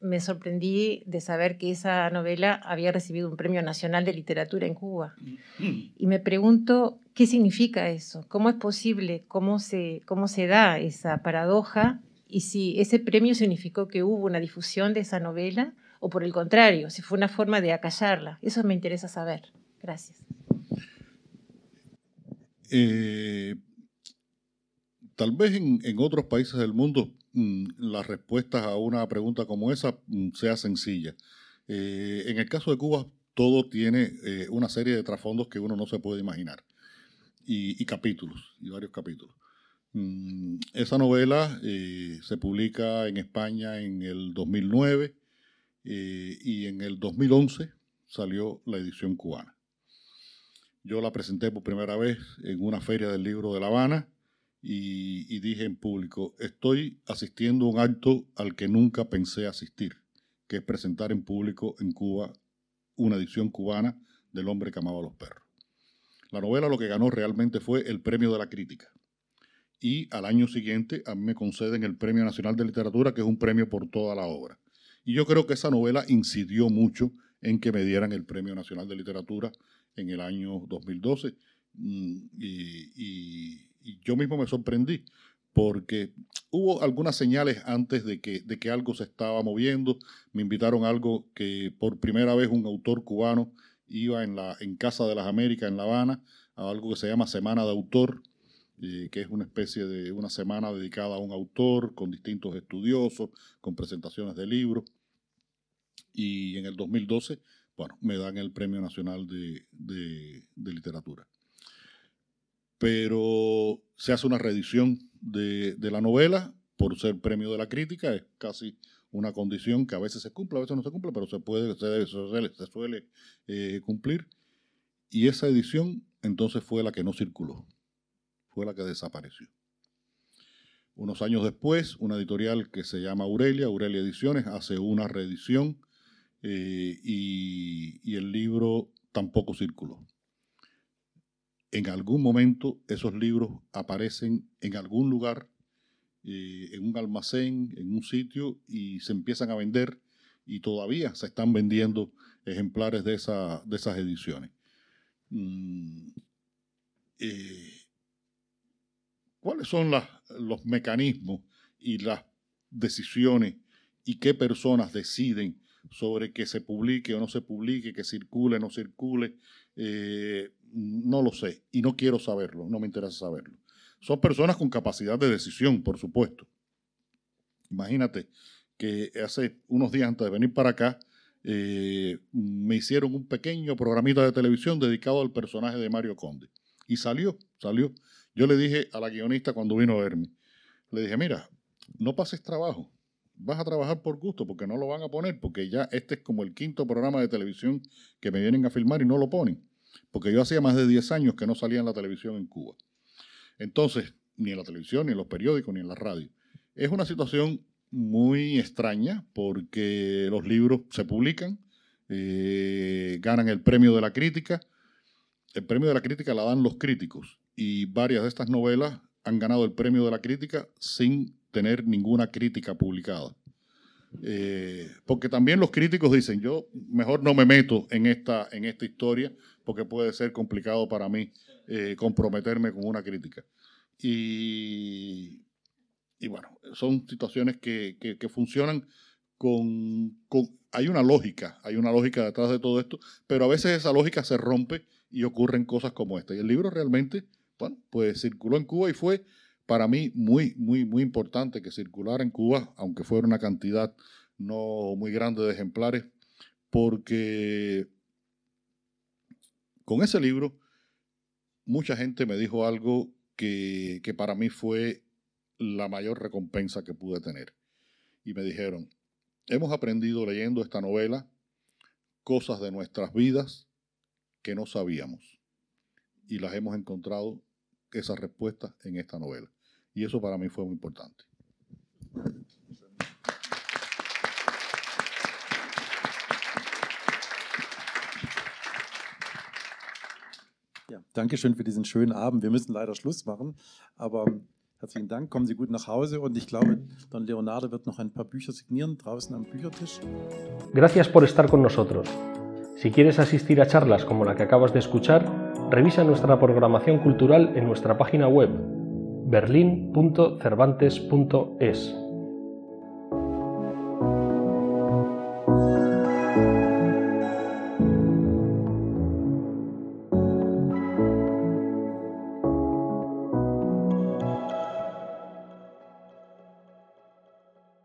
me sorprendí de saber que esa novela había recibido un premio nacional de literatura en Cuba. Y me pregunto qué significa eso, cómo es posible, cómo se, cómo se da esa paradoja y si ese premio significó que hubo una difusión de esa novela o por el contrario, si fue una forma de acallarla. Eso me interesa saber. Gracias. Eh, tal vez en, en otros países del mundo Mm, las respuestas a una pregunta como esa mm, sea sencilla. Eh, en el caso de Cuba, todo tiene eh, una serie de trasfondos que uno no se puede imaginar. Y, capítulos, y varios capítulos. Mm, esa novela eh, se publica en España en el 2009 y en el 2011 salió la edición cubana. Yo la presenté por primera vez en una feria del libro de La Habana y, dije en público, estoy asistiendo a un acto al que nunca pensé asistir, que es presentar en público en Cuba una edición cubana del hombre que amaba a los perros. La novela lo que ganó realmente fue el premio de la crítica. Y al año siguiente a mí me conceden el Premio Nacional de Literatura, que es un premio por toda la obra. Y yo creo que esa novela incidió mucho en que me dieran el Premio Nacional de Literatura en el año 2012. Mm, y, yo mismo me sorprendí porque hubo algunas señales antes de que, de que algo se estaba moviendo. Me invitaron a algo que por primera vez un autor cubano iba en, la, en Casa de las Américas, en La Habana, a algo que se llama Semana de Autor, eh, que es una especie de una semana dedicada a un autor, con distintos estudiosos, con presentaciones de libros. Y en el 2012, bueno, me dan el Premio Nacional de, de Literatura pero se hace una reedición de, la novela por ser premio de la crítica, es casi una condición que a veces se cumple, a veces no se cumple, pero se puede, se, suele, se suele eh, cumplir. Y esa edición entonces fue la que no circuló, fue la que desapareció. Unos años después, una editorial que se llama Aurelia, Aurelia Ediciones, hace una reedición eh, y el libro tampoco circuló en algún momento esos libros aparecen en algún lugar, eh, en un almacén, en un sitio, y se empiezan a vender y todavía se están vendiendo ejemplares de, de esas ediciones. Mm, eh, ¿Cuáles son los mecanismos y las decisiones y qué personas deciden sobre que se publique o no se publique, que circule o no circule? Eh, no lo sé y no quiero saberlo, no me interesa saberlo. Son personas con capacidad de decisión, por supuesto. Imagínate que hace unos días antes de venir para acá, eh, me hicieron un pequeño programita de televisión dedicado al personaje de Mario Conde. Y salió, salió. Yo le dije a la guionista cuando vino a verme, le dije, mira, no pases trabajo. vas a trabajar por gusto, porque no lo van a poner, porque ya este es como el quinto programa de televisión que me vienen a filmar y no lo ponen. Porque yo hacía más de 10 años que no salía en la televisión en Cuba. Entonces, ni en la televisión, ni en los periódicos, ni en la radio. Es una situación muy extraña porque los libros se publican, eh, ganan el premio de la crítica. El premio de la crítica la dan los críticos y varias de estas novelas han ganado el premio de la crítica sin tener ninguna crítica publicada. Eh, porque también los críticos dicen, yo mejor no me meto en esta, en esta historia porque puede ser complicado para mí eh, comprometerme con una crítica. Y, y bueno, son situaciones que, que, funcionan con, con, Hay una lógica, hay una lógica detrás de todo esto, pero a veces esa lógica se rompe y ocurren cosas como esta. Y el libro realmente, bueno, pues circuló en Cuba y fue para mí muy, muy, muy importante que circulara en Cuba, aunque fuera una cantidad no muy grande de ejemplares, porque con ese libro mucha gente me dijo algo que, que para mí fue la mayor recompensa que pude tener. Y me dijeron, hemos aprendido leyendo esta novela cosas de nuestras vidas que no sabíamos. Y las hemos encontrado, esas respuestas, en esta novela. Y eso para mí fue muy importante. Ja, danke schön für diesen schönen Abend. Wir müssen leider Schluss machen, aber herzlichen Dank. Kommen Sie gut nach Hause und ich glaube, Don Leonardo wird noch ein paar Bücher signieren draußen am Büchertisch. Gracias por estar con nosotros. Si quieres asistir a charlas como la que acabas de escuchar, revisa nuestra programación cultural en nuestra página web berlin.cervantes.es.